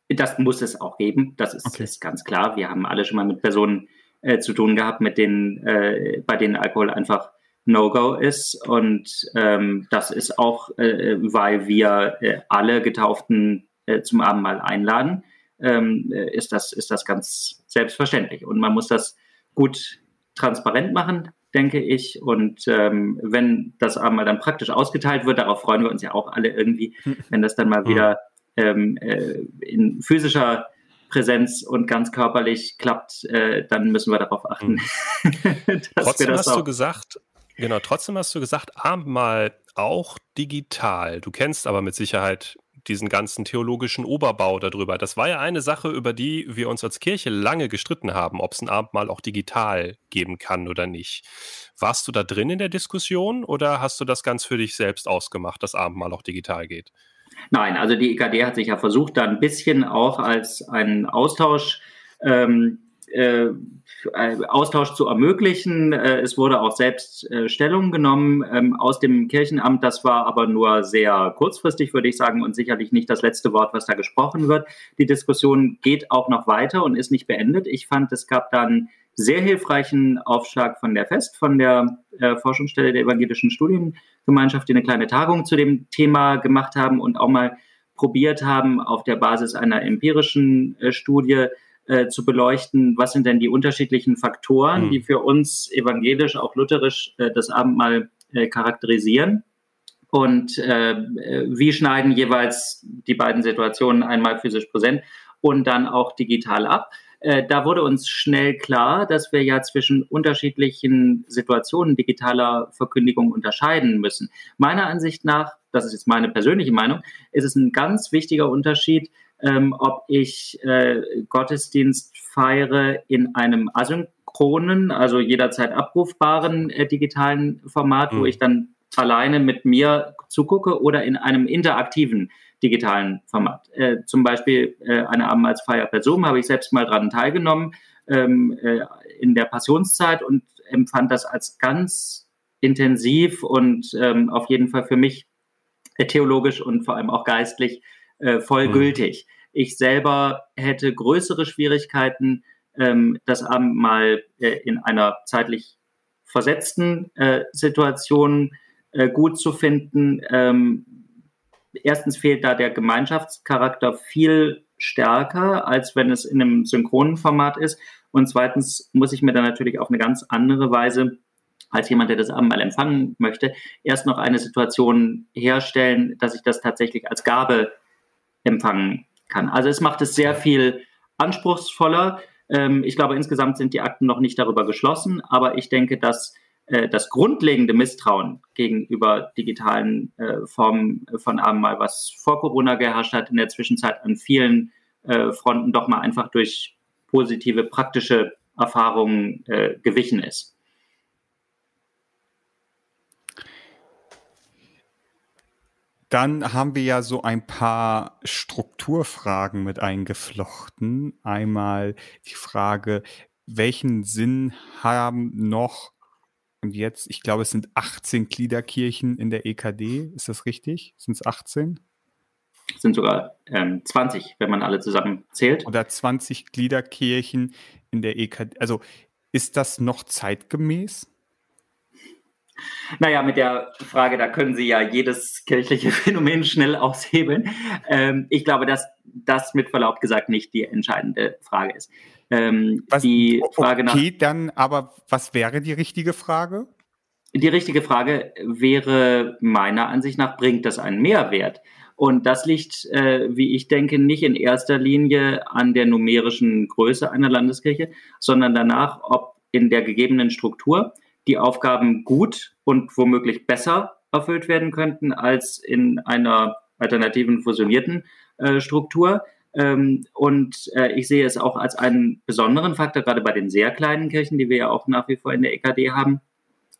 C: Das muss es auch geben. Das ist, okay. ist ganz klar. Wir haben alle schon mal mit Personen äh, zu tun gehabt, mit denen, äh, bei denen Alkohol einfach No-Go ist. Und ähm, das ist auch, äh, weil wir äh, alle Getauften äh, zum Abendmahl einladen ähm, ist, das, ist das ganz selbstverständlich. Und man muss das gut transparent machen, denke ich. Und ähm, wenn das einmal dann praktisch ausgeteilt wird, darauf freuen wir uns ja auch alle irgendwie, wenn das dann mal wieder ähm, äh, in physischer Präsenz und ganz körperlich klappt, äh, dann müssen wir darauf achten.
B: Mhm. trotzdem hast du gesagt, genau, trotzdem hast du gesagt, Abendmahl auch digital. Du kennst aber mit Sicherheit diesen ganzen theologischen Oberbau darüber. Das war ja eine Sache, über die wir uns als Kirche lange gestritten haben, ob es ein Abendmahl auch digital geben kann oder nicht. Warst du da drin in der Diskussion oder hast du das ganz für dich selbst ausgemacht, dass Abendmahl auch digital geht?
C: Nein, also die EKD hat sich ja versucht, da ein bisschen auch als einen Austausch ähm, äh, Austausch zu ermöglichen. Äh, es wurde auch selbst äh, Stellung genommen ähm, aus dem Kirchenamt. Das war aber nur sehr kurzfristig, würde ich sagen, und sicherlich nicht das letzte Wort, was da gesprochen wird. Die Diskussion geht auch noch weiter und ist nicht beendet. Ich fand, es gab dann sehr hilfreichen Aufschlag von der FEST, von der äh, Forschungsstelle der Evangelischen Studiengemeinschaft, die eine kleine Tagung zu dem Thema gemacht haben und auch mal probiert haben, auf der Basis einer empirischen äh, Studie äh, zu beleuchten, was sind denn die unterschiedlichen Faktoren, mhm. die für uns evangelisch, auch lutherisch äh, das Abendmahl äh, charakterisieren. Und äh, wie schneiden jeweils die beiden Situationen einmal physisch präsent und dann auch digital ab. Äh, da wurde uns schnell klar, dass wir ja zwischen unterschiedlichen Situationen digitaler Verkündigung unterscheiden müssen. Meiner Ansicht nach, das ist jetzt meine persönliche Meinung, ist es ein ganz wichtiger Unterschied, ähm, ob ich äh, Gottesdienst feiere in einem asynchronen, also jederzeit abrufbaren äh, digitalen Format, mhm. wo ich dann alleine mit mir zugucke oder in einem interaktiven digitalen Format. Äh, zum Beispiel äh, eine Abendmahlsfeier per Zoom habe ich selbst mal dran teilgenommen ähm, äh, in der Passionszeit und empfand das als ganz intensiv und ähm, auf jeden Fall für mich äh, theologisch und vor allem auch geistlich äh, voll mhm. gültig. Ich selber hätte größere Schwierigkeiten, ähm, das Abendmahl äh, in einer zeitlich versetzten Situation gut zu finden. Erstens fehlt da der Gemeinschaftscharakter viel stärker, als wenn es in einem synchronen Format ist. Und zweitens muss ich mir dann natürlich auf eine ganz andere Weise als jemand, der das Abendmahl empfangen möchte, erst noch eine Situation herstellen, dass ich das tatsächlich als Gabe empfangen kann. Also es macht es sehr viel anspruchsvoller. Ähm, ich glaube, insgesamt sind die Akten noch nicht darüber geschlossen, aber ich denke, dass das grundlegende Misstrauen gegenüber digitalen äh, Formen von Abendmahl, was vor Corona geherrscht hat, in der Zwischenzeit an vielen äh, Fronten doch mal einfach durch positive, praktische Erfahrungen äh, gewichen ist.
A: Dann haben wir ja so ein paar Strukturfragen mit eingeflochten. Einmal die Frage, welchen Sinn haben noch und jetzt, ich glaube, es sind 18 Gliederkirchen in der EKD. Ist das richtig? Sind es 18?
C: Es sind sogar ähm, 20, wenn man alle zusammen zählt.
A: Oder 20 Gliederkirchen in der EKD. Also ist das noch zeitgemäß?
C: Naja, mit der Frage, da können Sie ja jedes kirchliche Phänomen schnell aushebeln. Ähm, ich glaube, dass das mit Verlaub gesagt nicht die entscheidende Frage ist.
A: Ähm, was, die Frage okay, nach, dann aber was wäre die richtige Frage?
C: Die richtige Frage wäre meiner Ansicht nach, bringt das einen Mehrwert? Und das liegt, äh, wie ich denke, nicht in erster Linie an der numerischen Größe einer Landeskirche, sondern danach, ob in der gegebenen Struktur die Aufgaben gut und womöglich besser erfüllt werden könnten als in einer alternativen fusionierten äh, Struktur. Ähm, und äh, ich sehe es auch als einen besonderen Faktor, gerade bei den sehr kleinen Kirchen, die wir ja auch nach wie vor in der EKD haben,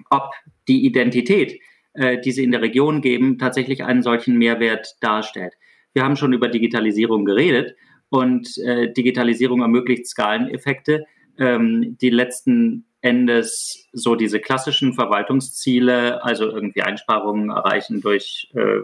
C: ob die Identität, äh, die sie in der Region geben, tatsächlich einen solchen Mehrwert darstellt. Wir haben schon über Digitalisierung geredet und äh, Digitalisierung ermöglicht Skaleneffekte, ähm, die letzten Endes so diese klassischen Verwaltungsziele, also irgendwie Einsparungen erreichen durch äh,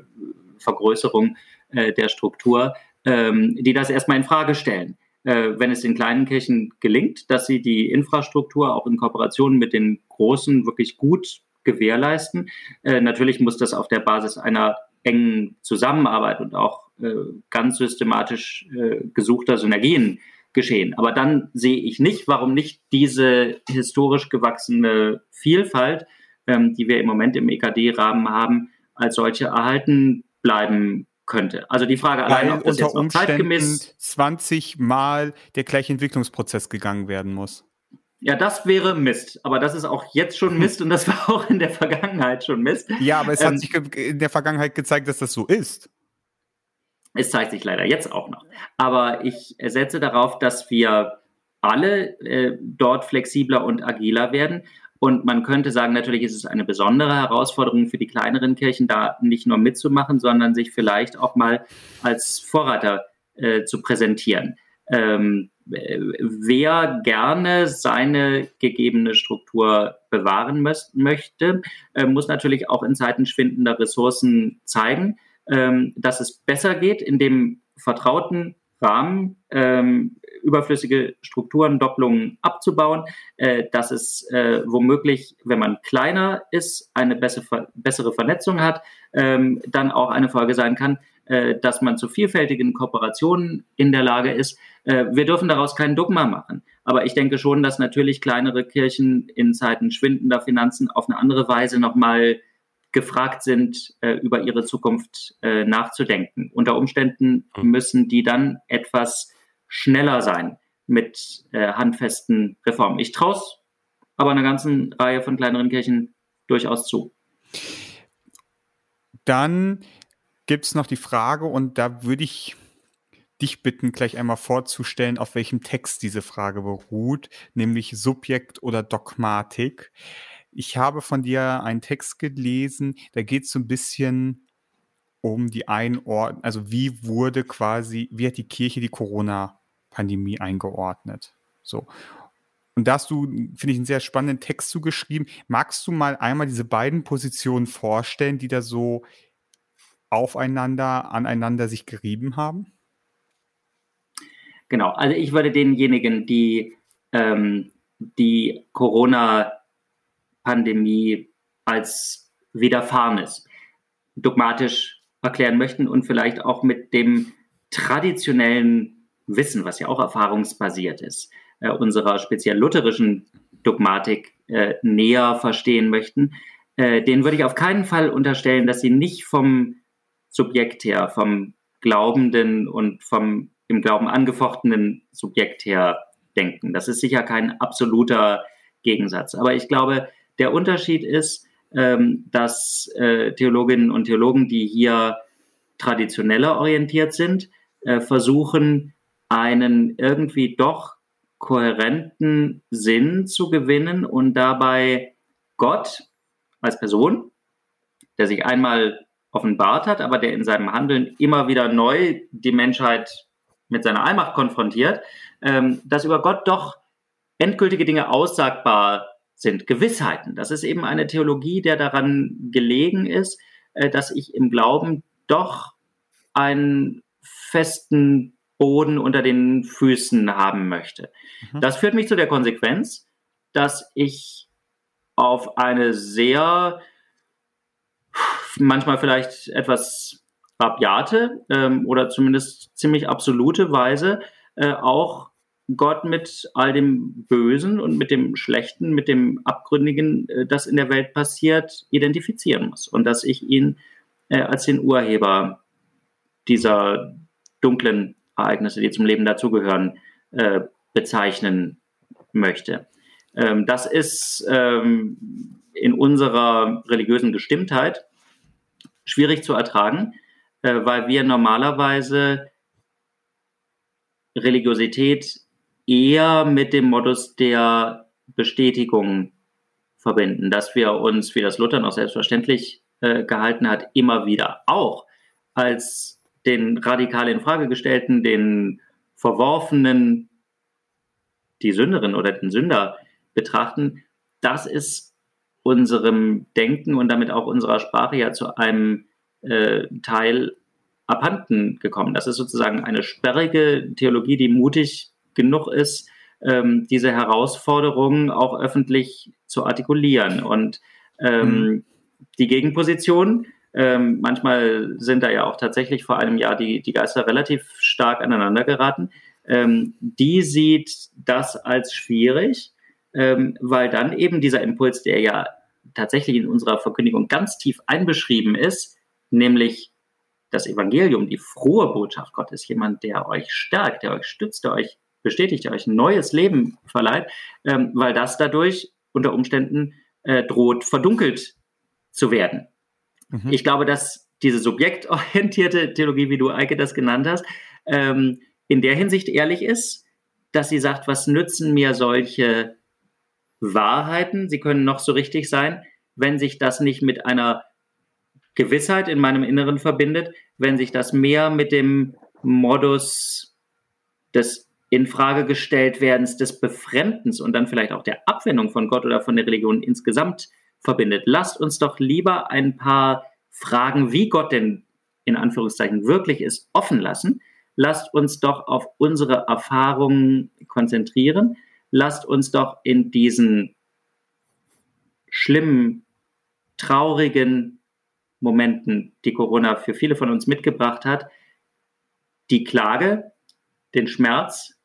C: Vergrößerung äh, der Struktur, ähm, die das erstmal in Frage stellen. Äh, wenn es den kleinen Kirchen gelingt, dass sie die Infrastruktur auch in Kooperation mit den großen wirklich gut gewährleisten. Äh, natürlich muss das auf der Basis einer engen Zusammenarbeit und auch äh, ganz systematisch äh, gesuchter Synergien geschehen. Aber dann sehe ich nicht, warum nicht diese historisch gewachsene Vielfalt, ähm, die wir im Moment im EKD-Rahmen haben, als solche erhalten bleiben könnte. Also die Frage
A: allein, ob das unter jetzt noch zeitgemäß 20 Mal der gleiche Entwicklungsprozess gegangen werden muss.
C: Ja, das wäre Mist. Aber das ist auch jetzt schon Mist und das war auch in der Vergangenheit schon Mist.
A: Ja, aber es ähm, hat sich in der Vergangenheit gezeigt, dass das so ist.
C: Es zeigt sich leider jetzt auch noch. Aber ich setze darauf, dass wir alle äh, dort flexibler und agiler werden. Und man könnte sagen, natürlich ist es eine besondere Herausforderung für die kleineren Kirchen, da nicht nur mitzumachen, sondern sich vielleicht auch mal als Vorreiter äh, zu präsentieren. Ähm, wer gerne seine gegebene Struktur bewahren möchte, äh, muss natürlich auch in Zeiten schwindender Ressourcen zeigen, ähm, dass es besser geht, in dem vertrauten Rahmen ähm, überflüssige Strukturen, Doppelungen abzubauen, äh, dass es äh, womöglich, wenn man kleiner ist, eine bessere, bessere Vernetzung hat, ähm, dann auch eine Folge sein kann, äh, dass man zu vielfältigen Kooperationen in der Lage ist. Äh, wir dürfen daraus kein Dogma machen. Aber ich denke schon, dass natürlich kleinere Kirchen in Zeiten schwindender Finanzen auf eine andere Weise nochmal gefragt sind, äh, über ihre Zukunft äh, nachzudenken. Unter Umständen hm. müssen die dann etwas schneller sein mit äh, handfesten Reformen. Ich traue es aber einer ganzen Reihe von kleineren Kirchen durchaus zu.
A: Dann gibt es noch die Frage, und da würde ich dich bitten, gleich einmal vorzustellen, auf welchem Text diese Frage beruht, nämlich Subjekt oder Dogmatik. Ich habe von dir einen Text gelesen, da geht es so ein bisschen um die Einordnung, also wie wurde quasi, wie hat die Kirche die Corona-Pandemie eingeordnet? So. Und da hast du, finde ich, einen sehr spannenden Text zugeschrieben. Magst du mal einmal diese beiden Positionen vorstellen, die da so aufeinander, aneinander sich gerieben haben?
C: Genau, also ich würde denjenigen, die ähm, die Corona Pandemie als Widerfahrenes dogmatisch erklären möchten und vielleicht auch mit dem traditionellen Wissen, was ja auch erfahrungsbasiert ist, äh, unserer speziell lutherischen Dogmatik äh, näher verstehen möchten, äh, denen würde ich auf keinen Fall unterstellen, dass sie nicht vom Subjekt her, vom glaubenden und vom im Glauben angefochtenen Subjekt her denken. Das ist sicher kein absoluter Gegensatz. Aber ich glaube, der Unterschied ist, ähm, dass äh, Theologinnen und Theologen, die hier traditioneller orientiert sind, äh, versuchen, einen irgendwie doch kohärenten Sinn zu gewinnen und dabei Gott als Person, der sich einmal offenbart hat, aber der in seinem Handeln immer wieder neu die Menschheit mit seiner Allmacht konfrontiert, ähm, dass über Gott doch endgültige Dinge aussagbar sind Gewissheiten. Das ist eben eine Theologie, der daran gelegen ist, äh, dass ich im Glauben doch einen festen Boden unter den Füßen haben möchte. Mhm. Das führt mich zu der Konsequenz, dass ich auf eine sehr, manchmal vielleicht etwas rabiate ähm, oder zumindest ziemlich absolute Weise äh, auch Gott mit all dem Bösen und mit dem Schlechten, mit dem Abgründigen, äh, das in der Welt passiert, identifizieren muss. Und dass ich ihn äh, als den Urheber dieser dunklen Ereignisse, die zum Leben dazugehören, äh, bezeichnen möchte. Ähm, das ist ähm, in unserer religiösen Gestimmtheit schwierig zu ertragen, äh, weil wir normalerweise Religiosität eher mit dem Modus der Bestätigung verbinden, dass wir uns, wie das Luther noch selbstverständlich äh, gehalten hat, immer wieder auch als den radikal in Frage gestellten, den verworfenen, die Sünderin oder den Sünder betrachten, das ist unserem Denken und damit auch unserer Sprache ja zu einem äh, Teil abhanden gekommen. Das ist sozusagen eine sperrige Theologie, die mutig genug ist, ähm, diese Herausforderungen auch öffentlich zu artikulieren. Und ähm, mhm. die Gegenposition, ähm, manchmal sind da ja auch tatsächlich vor einem Jahr die, die Geister relativ stark aneinander geraten. ähm, die sieht das als schwierig, ähm, weil dann eben dieser Impuls, der ja tatsächlich in unserer Verkündigung ganz tief einbeschrieben ist, nämlich das Evangelium, die frohe Botschaft Gottes, jemand, der euch stärkt, der euch stützt, der euch bestätigt, der euch ein neues Leben verleiht, ähm, weil das dadurch unter Umständen äh, droht, verdunkelt zu werden. Mhm. Ich glaube, dass diese subjektorientierte Theologie, wie du, Eike, das genannt hast, ähm, in der Hinsicht ehrlich ist, dass sie sagt, was nützen mir solche Wahrheiten? Sie können noch so richtig sein, wenn sich das nicht mit einer Gewissheit in meinem Inneren verbindet, wenn sich das mehr mit dem Modus des Infrage gestellt werdens, des Befremdens und dann vielleicht auch der Abwendung von Gott oder von der Religion insgesamt verbindet. Lasst uns doch lieber ein paar Fragen, wie Gott denn in Anführungszeichen wirklich ist, offen lassen. Lasst uns doch auf unsere Erfahrungen konzentrieren. Lasst uns doch in diesen schlimmen, traurigen Momenten, die Corona für viele von uns mitgebracht hat, die Klage, den Schmerz,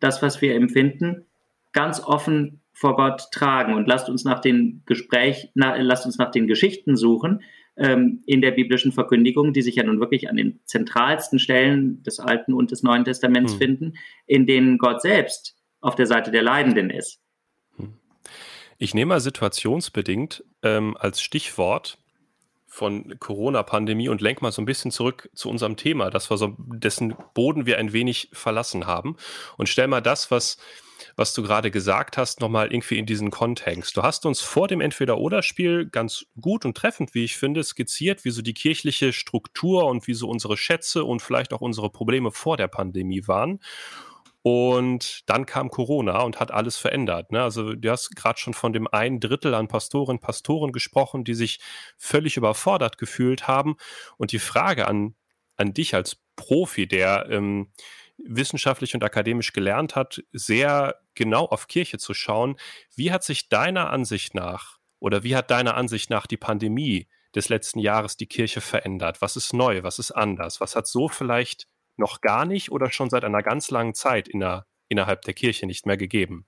C: das, was wir empfinden, ganz offen vor Gott tragen und lasst uns nach den Gespräch, na, lasst uns nach den Geschichten suchen ähm, in der biblischen Verkündigung, die sich ja nun wirklich an den zentralsten Stellen des Alten und des Neuen Testaments mhm. finden, in denen Gott selbst auf der Seite der Leidenden ist. Hm.
B: Ich nehme mal situationsbedingt ähm, als Stichwort von Corona-Pandemie und lenk mal so ein bisschen zurück zu unserem Thema, das wir so, dessen Boden wir ein wenig verlassen haben und stell mal das, was was du gerade gesagt hast, nochmal irgendwie in diesen Kontext. Du hast uns vor dem Entweder-Oder-Spiel ganz gut und treffend, wie ich finde, skizziert, wie so die kirchliche Struktur und wie so unsere Schätze und vielleicht auch unsere Probleme vor der Pandemie waren. Und dann kam Corona und hat alles verändert. Ne? Also du hast gerade schon von dem ein Drittel an Pastorinnen, Pastoren gesprochen, die sich völlig überfordert gefühlt haben. Und die Frage an, an dich als Profi, der ähm, wissenschaftlich und akademisch gelernt hat, sehr genau auf Kirche zu schauen. Wie hat sich deiner Ansicht nach oder wie hat deiner Ansicht nach die Pandemie des letzten Jahres die Kirche verändert? Was ist neu? Was ist anders? Was hat so vielleicht noch gar nicht oder schon seit einer ganz langen Zeit in der, innerhalb der Kirche nicht mehr gegeben?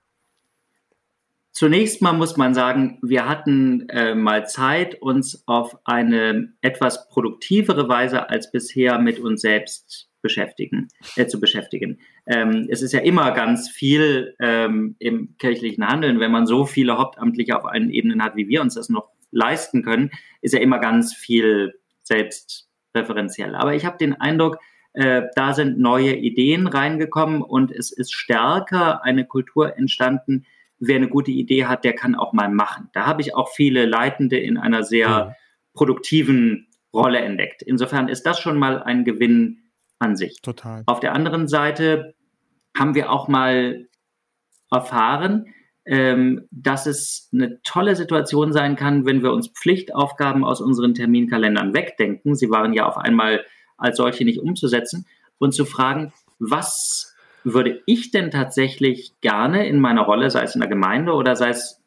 C: Zunächst mal muss man sagen, wir hatten äh, mal Zeit, uns auf eine etwas produktivere Weise als bisher mit uns selbst beschäftigen, äh, zu beschäftigen. Ähm, es ist ja immer ganz viel ähm, im kirchlichen Handeln, wenn man so viele Hauptamtliche auf allen Ebenen hat, wie wir uns das noch leisten können, ist ja immer ganz viel selbstreferenziell. Aber ich habe den Eindruck, äh, da sind neue Ideen reingekommen und es ist stärker eine Kultur entstanden. Wer eine gute Idee hat, der kann auch mal machen. Da habe ich auch viele Leitende in einer sehr ja. produktiven Rolle entdeckt. Insofern ist das schon mal ein Gewinn an sich. Total. Auf der anderen Seite haben wir auch mal erfahren, ähm, dass es eine tolle Situation sein kann, wenn wir uns Pflichtaufgaben aus unseren Terminkalendern wegdenken. Sie waren ja auf einmal als solche nicht umzusetzen und zu fragen, was würde ich denn tatsächlich gerne in meiner Rolle, sei es in der Gemeinde oder sei es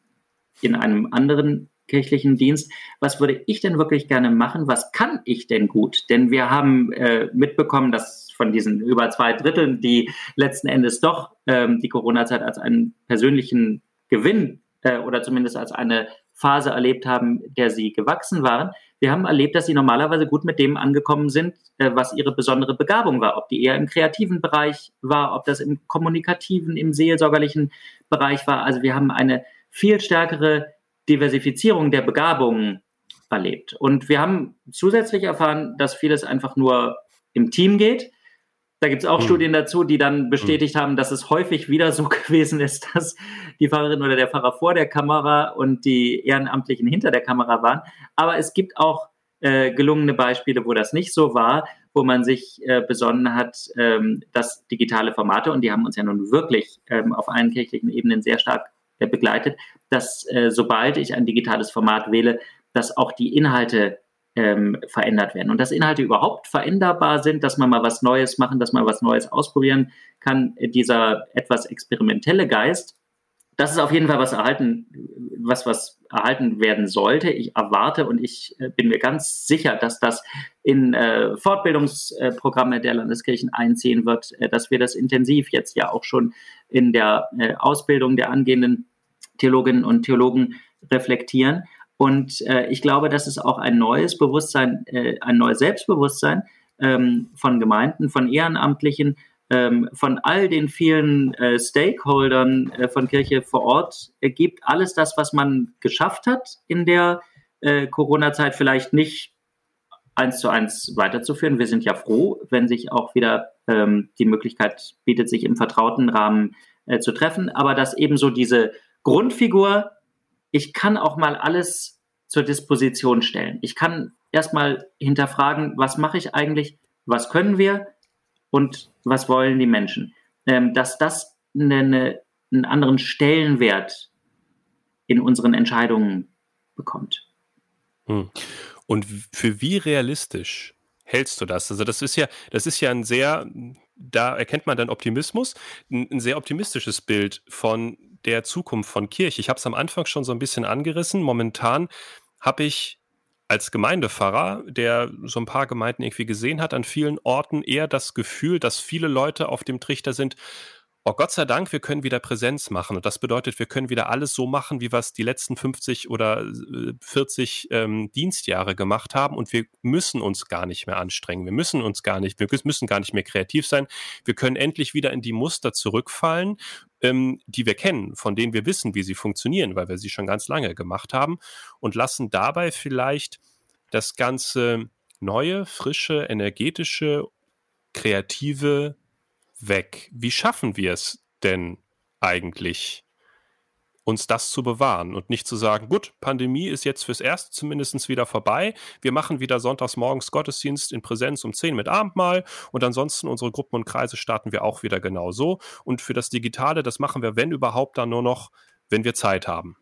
C: in einem anderen kirchlichen Dienst. Was würde ich denn wirklich gerne machen? Was kann ich denn gut? Denn wir haben äh, mitbekommen, dass von diesen über zwei Dritteln, die letzten Endes doch ähm, die Corona-Zeit als einen persönlichen Gewinn äh, oder zumindest als eine Phase erlebt haben, der sie gewachsen waren. Wir haben erlebt, dass sie normalerweise gut mit dem angekommen sind, äh, was ihre besondere Begabung war. Ob die eher im kreativen Bereich war, ob das im kommunikativen, im seelsorgerlichen Bereich war. Also wir haben eine viel stärkere Diversifizierung der Begabungen erlebt. Und wir haben zusätzlich erfahren, dass vieles einfach nur im Team geht. Da gibt es auch mhm. Studien dazu, die dann bestätigt mhm. haben, dass es häufig wieder so gewesen ist, dass die Pfarrerin oder der Pfarrer vor der Kamera und die Ehrenamtlichen hinter der Kamera waren. Aber es gibt auch äh, gelungene Beispiele, wo das nicht so war, wo man sich äh, besonnen hat, ähm, dass digitale Formate, und die haben uns ja nun wirklich ähm, auf allen kirchlichen Ebenen sehr stark begleitet, dass äh, sobald ich ein digitales Format wähle, dass auch die Inhalte ähm, verändert werden. Und dass Inhalte überhaupt veränderbar sind, dass man mal was Neues machen, dass man was Neues ausprobieren kann. Dieser etwas experimentelle Geist, das ist auf jeden Fall was erhalten, was, was erhalten werden sollte. Ich erwarte und ich äh, bin mir ganz sicher, dass das in äh, Fortbildungsprogramme der Landeskirchen einziehen wird, äh, dass wir das intensiv jetzt ja auch schon in der äh, Ausbildung der angehenden Theologinnen und Theologen reflektieren. Und äh, ich glaube, dass es auch ein neues Bewusstsein, äh, ein neues Selbstbewusstsein ähm, von Gemeinden, von Ehrenamtlichen, ähm, von all den vielen äh, Stakeholdern äh, von Kirche vor Ort ergibt. Alles das, was man geschafft hat in der äh, Corona-Zeit, vielleicht nicht eins zu eins weiterzuführen. Wir sind ja froh, wenn sich auch wieder ähm, die Möglichkeit bietet, sich im vertrauten Rahmen äh, zu treffen. Aber dass eben so diese Grundfigur, ich kann auch mal alles zur Disposition stellen. Ich kann erstmal hinterfragen, was mache ich eigentlich, was können wir, und was wollen die Menschen. Ähm, dass das eine, einen anderen Stellenwert in unseren Entscheidungen bekommt.
B: Hm. Und für wie realistisch hältst du das? Also das ist ja, das ist ja ein sehr, da erkennt man dann Optimismus, ein, ein sehr optimistisches Bild von der Zukunft von Kirche. Ich habe es am Anfang schon so ein bisschen angerissen. Momentan habe ich als Gemeindepfarrer, der so ein paar Gemeinden irgendwie gesehen hat, an vielen Orten eher das Gefühl, dass viele Leute auf dem Trichter sind, oh Gott sei Dank, wir können wieder Präsenz machen. Und das bedeutet, wir können wieder alles so machen, wie wir es die letzten 50 oder 40 äh, ähm, Dienstjahre gemacht haben. Und wir müssen uns gar nicht mehr anstrengen. Wir müssen uns gar nicht, wir müssen gar nicht mehr kreativ sein. Wir können endlich wieder in die Muster zurückfallen, ähm, die wir kennen, von denen wir wissen, wie sie funktionieren, weil wir sie schon ganz lange gemacht haben und lassen dabei vielleicht das ganze neue, frische, energetische, kreative weg. Wie schaffen wir es denn eigentlich, uns das zu bewahren und nicht zu sagen, gut, Pandemie ist jetzt fürs Erste zumindest wieder vorbei. Wir machen wieder sonntags morgens Gottesdienst in Präsenz um 10 mit Abendmahl und ansonsten unsere Gruppen und Kreise starten wir auch wieder genau so. Und für das Digitale, das machen wir, wenn überhaupt, dann nur noch, wenn wir Zeit haben.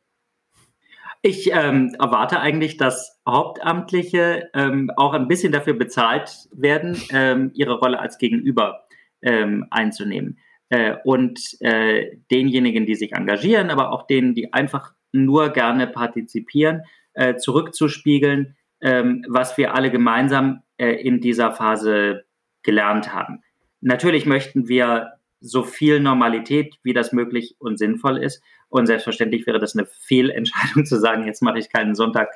C: Ich ähm, erwarte eigentlich, dass Hauptamtliche ähm, auch ein bisschen dafür bezahlt werden, ähm, ihre Rolle als Gegenüber ähm, einzunehmen. Äh, und äh, denjenigen, die sich engagieren, aber auch denen, die einfach nur gerne partizipieren, äh, zurückzuspiegeln, ähm, was wir alle gemeinsam äh, in dieser Phase gelernt haben. Natürlich möchten wir so viel Normalität, wie das möglich und sinnvoll ist. Und selbstverständlich wäre das eine Fehlentscheidung zu sagen, jetzt mache ich keinen Sonntag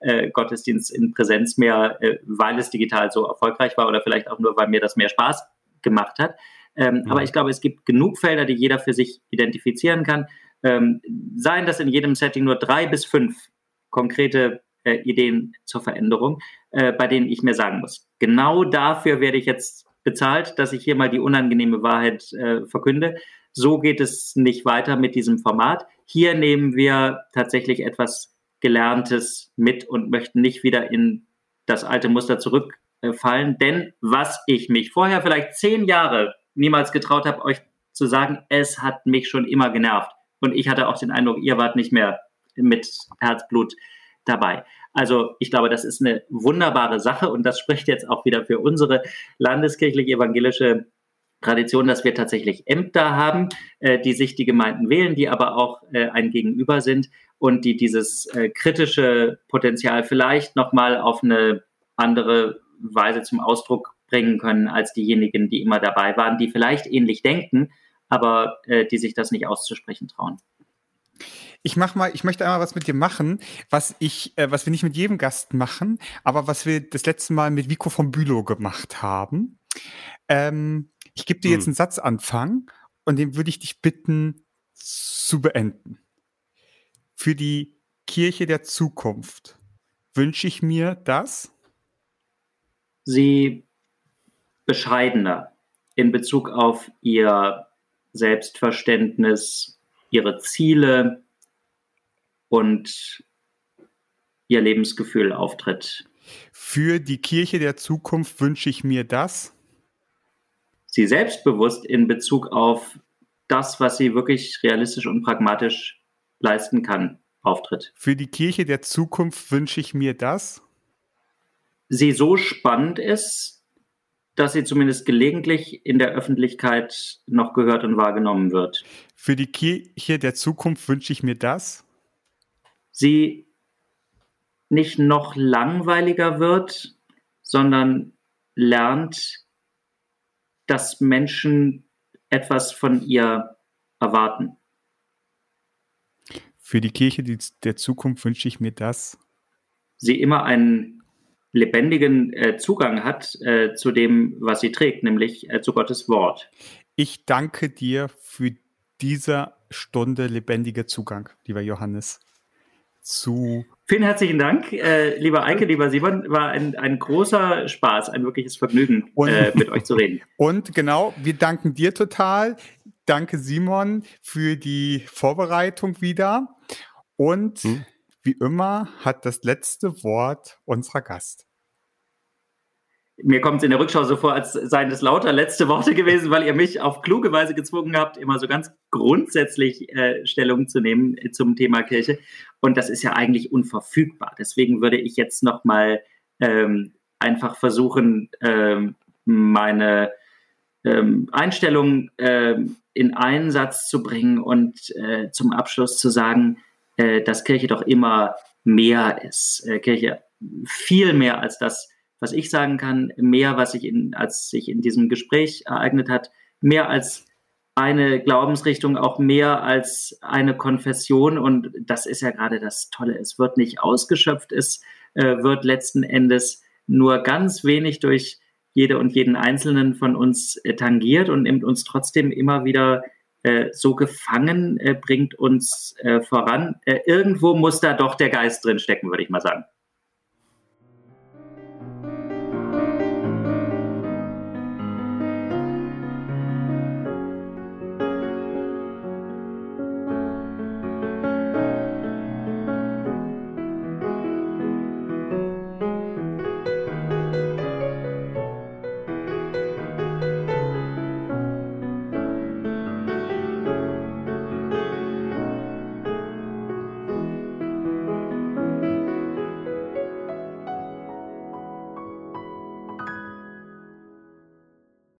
C: äh, Gottesdienst in Präsenz mehr, äh, weil es digital so erfolgreich war oder vielleicht auch nur, weil mir das mehr Spaß gemacht hat. Ähm, mhm. Aber ich glaube, es gibt genug Felder, die jeder für sich identifizieren kann. Ähm, seien das in jedem Setting nur drei bis fünf konkrete äh, Ideen zur Veränderung, äh, bei denen ich mir sagen muss, genau dafür werde ich jetzt bezahlt, dass ich hier mal die unangenehme Wahrheit äh, verkünde. So geht es nicht weiter mit diesem Format. Hier nehmen wir tatsächlich etwas Gelerntes mit und möchten nicht wieder in das alte Muster zurück äh, fallen. Denn was ich mich vorher vielleicht zehn Jahre niemals getraut habe, euch zu sagen, es hat mich schon immer genervt. Und ich hatte auch den Eindruck, ihr wart nicht mehr mit Herzblut dabei. Also ich glaube, das ist eine wunderbare Sache und das spricht jetzt auch wieder für unsere landeskirchlich-evangelische Tradition, dass wir tatsächlich Ämter haben, äh, die sich die Gemeinden wählen, die aber auch äh, ein Gegenüber sind und die dieses äh, kritische Potenzial vielleicht nochmal auf eine andere Weise zum Ausdruck bringen können als diejenigen, die immer dabei waren, die vielleicht ähnlich denken, aber äh, die sich das nicht auszusprechen trauen.
A: Ich mach mal, ich möchte einmal was mit dir machen, was ich, äh, was wir nicht mit jedem Gast machen, aber was wir das letzte Mal mit Vico von Bülow gemacht haben. Ähm, ich gebe dir hm. jetzt einen Satzanfang und den würde ich dich bitten zu beenden. Für die Kirche der Zukunft wünsche ich mir das
C: sie bescheidener in Bezug auf ihr Selbstverständnis, ihre Ziele und ihr Lebensgefühl auftritt.
A: Für die Kirche der Zukunft wünsche ich mir das.
C: Sie selbstbewusst in Bezug auf das, was sie wirklich realistisch und pragmatisch leisten kann, auftritt.
A: Für die Kirche der Zukunft wünsche ich mir das
C: sie so spannend ist, dass sie zumindest gelegentlich in der Öffentlichkeit noch gehört und wahrgenommen wird.
A: Für die Kirche der Zukunft wünsche ich mir das.
C: Sie nicht noch langweiliger wird, sondern lernt, dass Menschen etwas von ihr erwarten.
A: Für die Kirche der Zukunft wünsche ich mir das.
C: Sie immer einen lebendigen äh, Zugang hat äh, zu dem, was sie trägt, nämlich äh, zu Gottes Wort.
A: Ich danke dir für diese Stunde lebendiger Zugang, lieber Johannes, zu
C: Vielen herzlichen Dank, äh, lieber Eike, lieber Simon. War ein, ein großer Spaß, ein wirkliches Vergnügen, und, äh, mit euch zu reden.
A: Und genau, wir danken dir total. Danke, Simon, für die Vorbereitung wieder. Und hm. Wie immer hat das letzte Wort unserer Gast
C: mir kommt es in der Rückschau so vor, als seien es lauter letzte Worte gewesen, weil ihr mich auf kluge Weise gezwungen habt, immer so ganz grundsätzlich äh, Stellung zu nehmen äh, zum Thema Kirche. Und das ist ja eigentlich unverfügbar. Deswegen würde ich jetzt noch mal ähm, einfach versuchen, ähm, meine ähm, Einstellung ähm, in einen Satz zu bringen und äh, zum Abschluss zu sagen, äh, dass Kirche doch immer mehr ist. Äh, Kirche viel mehr als das, was ich sagen kann, mehr, was sich in, als sich in diesem Gespräch ereignet hat, mehr als eine Glaubensrichtung, auch mehr als eine Konfession. Und das ist ja gerade das Tolle. Es wird nicht ausgeschöpft, es äh, wird letzten Endes nur ganz wenig durch jede und jeden Einzelnen von uns äh, tangiert und nimmt uns trotzdem immer wieder so gefangen, äh, bringt uns äh, voran. Äh, irgendwo muss da doch der Geist drin stecken, würde ich mal sagen.